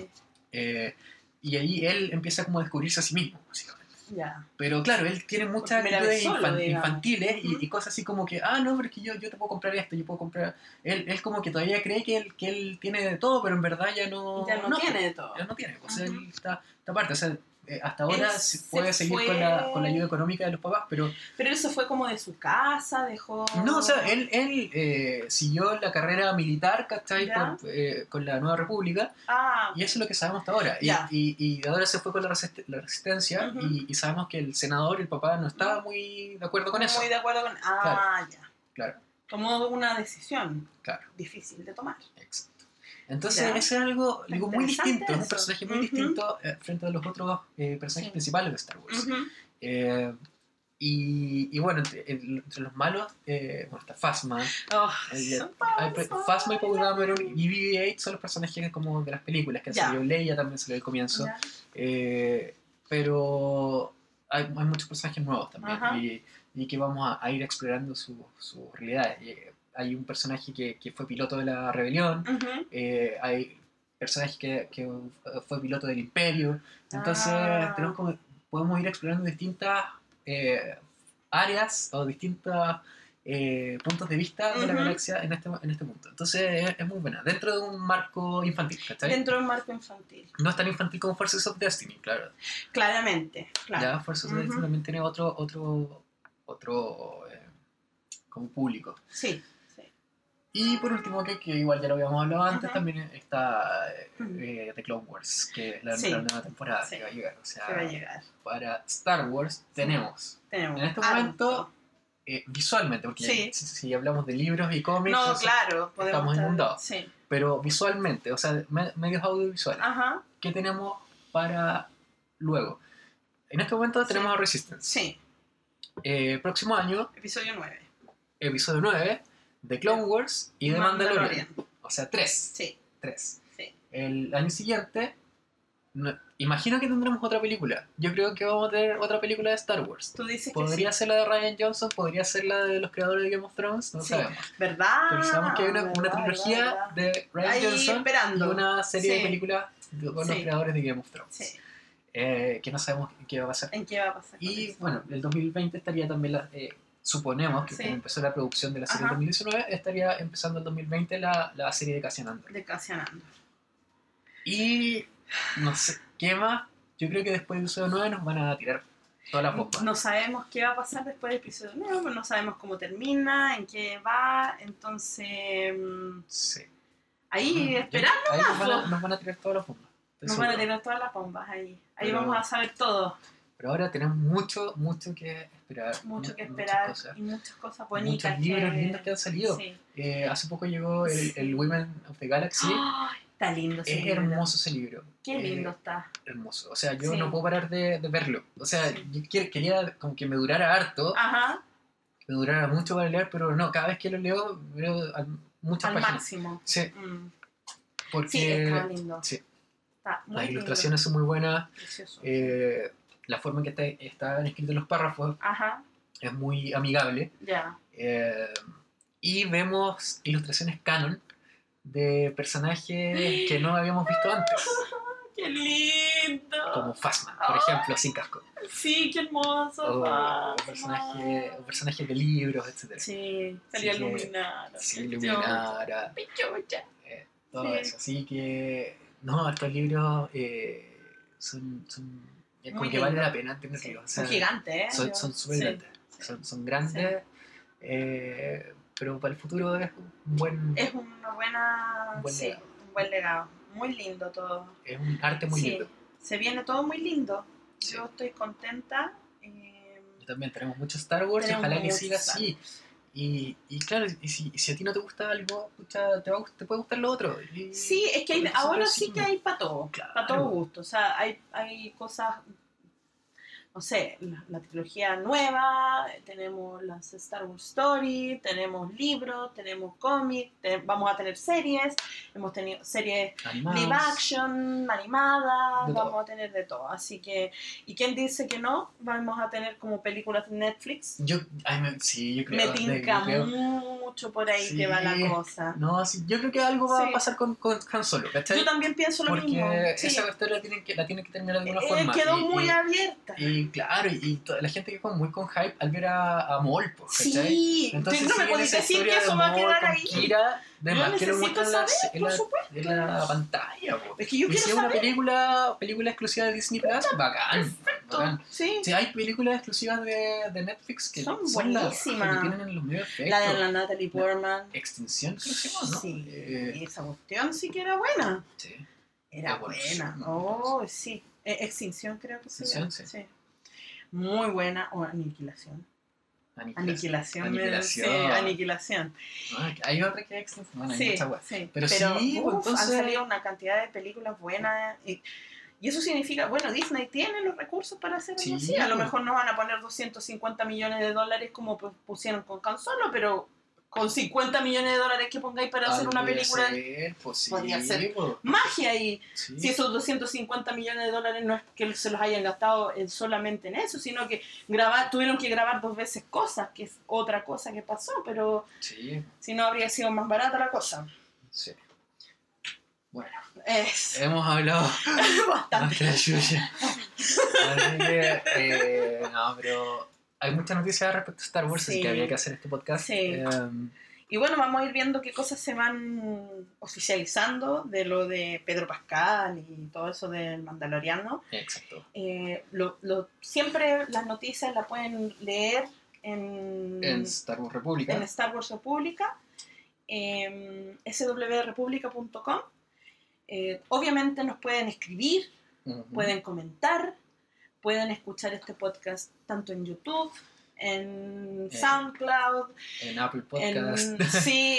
Eh, y ahí él empieza como a descubrirse a sí mismo, básicamente. ya. Pero claro, él tiene muchas actitudes infan- infantiles y- y, cosas así como que, ah, no, pero es que yo, yo te puedo comprar esto, yo puedo comprar... Él, él como que todavía cree que él, que él tiene de todo, pero en verdad ya no... Ya no, tiene de todo. ya no tiene, o sea, Ujú. él está, está aparte, o sea, eh, hasta ahora Él se se puede seguir fue- con la, con la ayuda económica de los papás, pero Pero él se fue como de su casa, dejó... no, o sea, él, él eh, siguió la carrera militar, ¿cachai? Por, eh, con la Nueva República, Ah, y eso es lo que sabemos hasta ahora. Y, y, y ahora se fue con la, resist- la resistencia, y, y sabemos que el senador, el papá, no estaba muy de acuerdo con eso. muy de acuerdo con... Ah, ya. Claro. Tomó una decisión Claro. difícil de tomar. Entonces, Ya. eso es algo, algo muy distinto, es un personaje muy distinto eh, frente a los otros eh, personajes Sí. principales de Star Wars. Eh, y, y bueno, entre, entre los malos, eh, bueno, está Phasma. Oh, Phasma y Poe. Dameron y BB-8 son los personajes como de las películas que han salido. Leia también salió al comienzo. Pero hay, hay muchos personajes nuevos también y, y que vamos a, a ir explorando su, su realidad. Hay un personaje que, que fue piloto de la rebelión, eh, hay personajes que, que fue piloto del imperio. Entonces Ah. tenemos como- podemos ir explorando distintas eh, áreas o distintos eh, puntos de vista de la galaxia en este, en este punto. Entonces es, es muy buena. Dentro de un marco infantil, ¿cachai? Dentro del marco infantil. No es tan infantil como Forces of Destiny, claro. Claramente, claro. Ya, Forces of Destiny también tiene otro, otro, otro como público. Sí. Y por último, que, que igual ya lo habíamos hablado antes, también está eh, Ujú. eh, The Clone Wars, que la, Sí. la nueva temporada Sí. que va a llegar. O sea, Se va a llegar. para Star Wars tenemos, Tenemos en este harto. momento, eh, visualmente, porque Sí. si, si hablamos de libros y cómics, No, claro, estamos inundados. Pero visualmente, o sea, me- medios audiovisuales, Ajá, ¿qué tenemos para luego? En este momento tenemos Resistance. sí. Eh, próximo año, Episodio 9. episodio 9, de Clone Wars y de Mandalorian. O sea, tres. Sí, Tres. sí. El año siguiente, no- imagino que tendremos otra película. Yo creo que vamos a tener otra película de Star Wars. Tú dices que Podría sí. ser la de Ryan Johnson, podría ser la de los creadores de Game of Thrones, no Sí. sabemos. ¿Verdad? Pero sabemos que hay una, una ¿verdad, trilogía verdad, de Ryan Ahí Johnson y esperando. una serie de Sí. películas de- con los creadores de Game of Thrones. Sí. Eh, que no sabemos qué va a pasar. ¿En qué va a pasar? Y eso? bueno, el 2020 estaría también, la- eh, suponemos que Sí. como empezó la producción de la serie en Ajá. 2019, estaría empezando el 2020 la, la serie de Cassian Andor. De Cassian Andor. Y no sé, ¿qué más? Yo creo que después del episodio 9 nos van a tirar todas las bombas. No sabemos qué va a pasar después del episodio 9, no sabemos cómo termina, en qué va, entonces Sí. ahí esperando ahí nos van, a, pues. nos van a tirar todas las bombas. nos van a tirar todas las bombas ahí. Ahí Pero- vamos a saber todo, Pero ahora tenemos mucho, mucho que esperar. mucho que esperar Muchas cosas. y muchas cosas bonitas. Muchos libros que... lindos que han salido. Sí. Eh, hace poco llegó el, Sí. el Women of the Galaxy. Ay, está lindo ese es libro. hermoso ese libro. Qué Eh, lindo está. hermoso. O sea, yo Sí. no puedo parar de, de verlo. O sea, yo quería como que me durara harto, Ajá, me durara mucho para leer, pero no, cada vez que lo leo, veo muchas al páginas. máximo. Sí, Mm. porque Sí, está lindo. sí, Está muy las lindo, ilustraciones son muy buenas, precioso. eh, la forma en que está, están escritos los párrafos Ajá, es muy amigable. eh, y vemos ilustraciones canon de personajes que no habíamos visto antes, ¡Qué lindo! como Phasma, por ejemplo, sin casco. Sí, qué hermoso. o personajes, o personajes de libros, etc. Sí, salía. Sí, Luminara, Pichucha. eh, todo Sí. eso. Así que, no, estos libros eh, son, son como Muy que vale la pena tenerlos. o sea, Son gigantes, ¿eh? Son, súper sí, grandes. sí. Son, son grandes, eh, pero para el futuro es un buen, Es una buena. Un buen sí, legado. un buen legado. Muy lindo todo. es un arte muy sí, lindo. se viene todo muy lindo. Sí. Yo estoy contenta. eh, Yo también tenemos mucho Star Wars y ojalá que siga así. Y, y claro, y si, y si a ti no te gusta algo, pucha, te, va te puede gustar lo otro. Y- Sí, es que hay- ahora sí que hay para todo, Claro. para todo gusto. O sea, hay, hay cosas, no sé, la, la trilogía nueva, tenemos las Star Wars Story, tenemos libros, tenemos cómics, te- vamos a tener series, hemos tenido series Animados. live action, animadas, De todo. vamos a tener de todo. Así que, ¿y quién dice que no? Vamos a tener como películas de Netflix. Yo, ay, me- sí, yo creo. Me tinca creo- mucho por ahí Sí. que va la cosa. No, sí, yo creo que algo va Sí. a pasar con, con Han Solo, ¿cachai? Yo también pienso lo Porque mismo. Esa historia tienen que, la tienen que terminar de alguna Eh, forma. quedó y, muy y- abierta. y claro, y toda la gente que fue muy con hype al ver a, a ¿cachai? Sí, Entonces, no me esa decir que eso va a quedar ahí. Kira, De más necesito muestran en la, saber, en la- en la pantalla. po. Es que yo y quiero si es una saber. película, película exclusiva de Disney Plus, bacán. bacán. Sí. Si hay películas exclusivas de, de Netflix que Son las- buenísimas. que tienen en los medios La de efectos. la Natalie Portman. Extinción, creo que ¿no? Sí. Eh, esa cuestión sí que era buena. sí. Era buena. Oh, sí. Eh, Extinción creo que llama. Extinción, sí. Muy buena. O aniquilación. Aniquilación. Aniquilación. me- Aniquilación. Sí, aniquilación. Ah, hay otra que es. Bueno, Sí, sí. Pero sí, uf, entonces- han salido una cantidad de películas buenas. Y, y eso significa, bueno, Disney tiene los recursos para hacer algo Sí. así. A lo mejor no van a poner 250 millones de dólares como pu- pusieron con Han Solo, pero con 50 millones de dólares que pongáis para hacer una película ser, pues sí, podría ser. pues, magia y sí. si esos 250 millones de dólares no es que se los hayan gastado en- solamente en eso, sino que grabar, tuvieron que grabar dos veces cosas, que es otra cosa que pasó, pero Sí, si no habría sido más barata la cosa. sí. Bueno, Es hemos hablado bastante. más que la Yuya. Así que, eh, no, pero hay muchas noticias respecto a Star Wars, así Sí. que había que hacer este podcast. Sí. Em, Y bueno, vamos a ir viendo qué cosas se van oficializando de lo de Pedro Pascal y todo eso del Mandaloriano. exacto. Eh, lo- lo- siempre las noticias las pueden leer en, En Star Wars República. en Star Wars República, eh, swrepublica.com. Eh, obviamente nos pueden escribir, pueden comentar, pueden escuchar este podcast tanto en YouTube, en Eh, SoundCloud, En Apple en, Podcast. sí,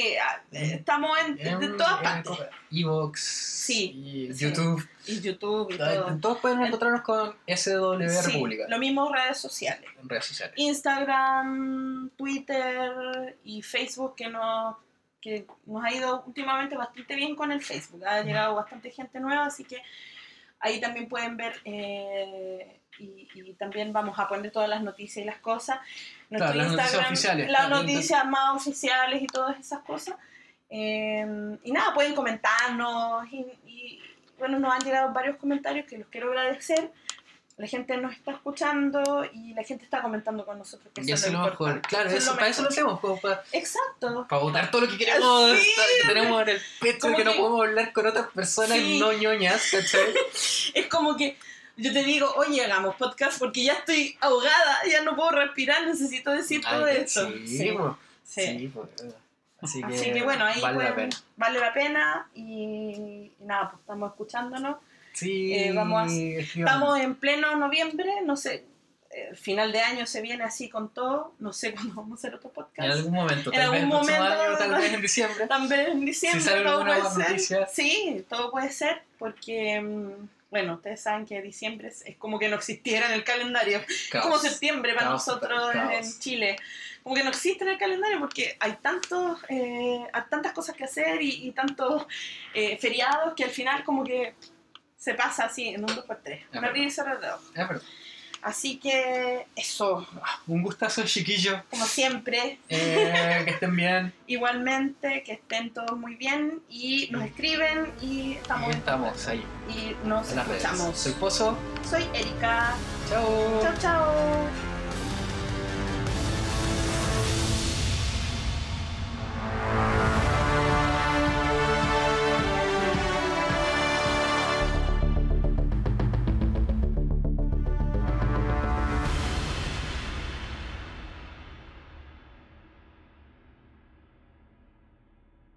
eh, estamos en, de todas partes. Evox. Sí, Y sí. YouTube. Y YouTube y todo. Todos pueden encontrarnos con SW Sí, República. lo mismo redes sociales. En redes sociales. Instagram, Twitter y Facebook que nos, que nos ha ido últimamente bastante bien con el Facebook. Ha llegado bastante gente nueva, así que ahí también pueden ver eh, y, y también vamos a poner todas las noticias y las cosas. Nuestro Claro, las noticias Instagram, oficiales, Las noticias más oficiales y todas esas cosas. Eh, y nada, pueden comentarnos y, y, bueno, nos han llegado varios comentarios que los quiero agradecer. La gente nos está escuchando y la gente está comentando con nosotros. Que Y eso es lo mejor. Claro, Eso para eso lo hacemos, para, Exacto. para votar todo lo que queremos, Sí. que tenemos en el pecho y que no que- podemos hablar con otras personas Sí. no ñoñas, ¿cachai? Es como que yo te digo, oye, hagamos podcast porque ya estoy ahogada, ya no puedo respirar, necesito decir todo esto. Sí, sí. Así que, Así que bueno, ahí vale la pueden- pena. vale la pena y, y nada, pues estamos escuchándonos. Sí, Eh, vamos a- escriban. Estamos en pleno noviembre, no sé, eh, final de año se viene así con todo, no sé cuándo vamos a hacer otro en podcast. algún momento, en tal algún momento, año, tal vez en diciembre. También en diciembre Si sale todo alguna puede ser. noticia. Sí, todo puede ser porque, mm, bueno, ustedes saben que diciembre es, es como que no existiera en el calendario. Es como septiembre para Caos, nosotros caos. en Chile. Como que no existe en el calendario porque hay tantos, eh, hay tantas cosas que hacer y, y tantos eh, feriados que al final como que se pasa así en un 2x3. Es Un verdad. abrir y cerrar. Así que eso, Un gustazo, chiquillo. como siempre, Eh, que estén bien. igualmente, que estén todos muy bien y nos escriben y estamos, Y estamos ahí, y nos en escuchamos. Soy Pozo. Soy Erika. Chao. Chao, chao.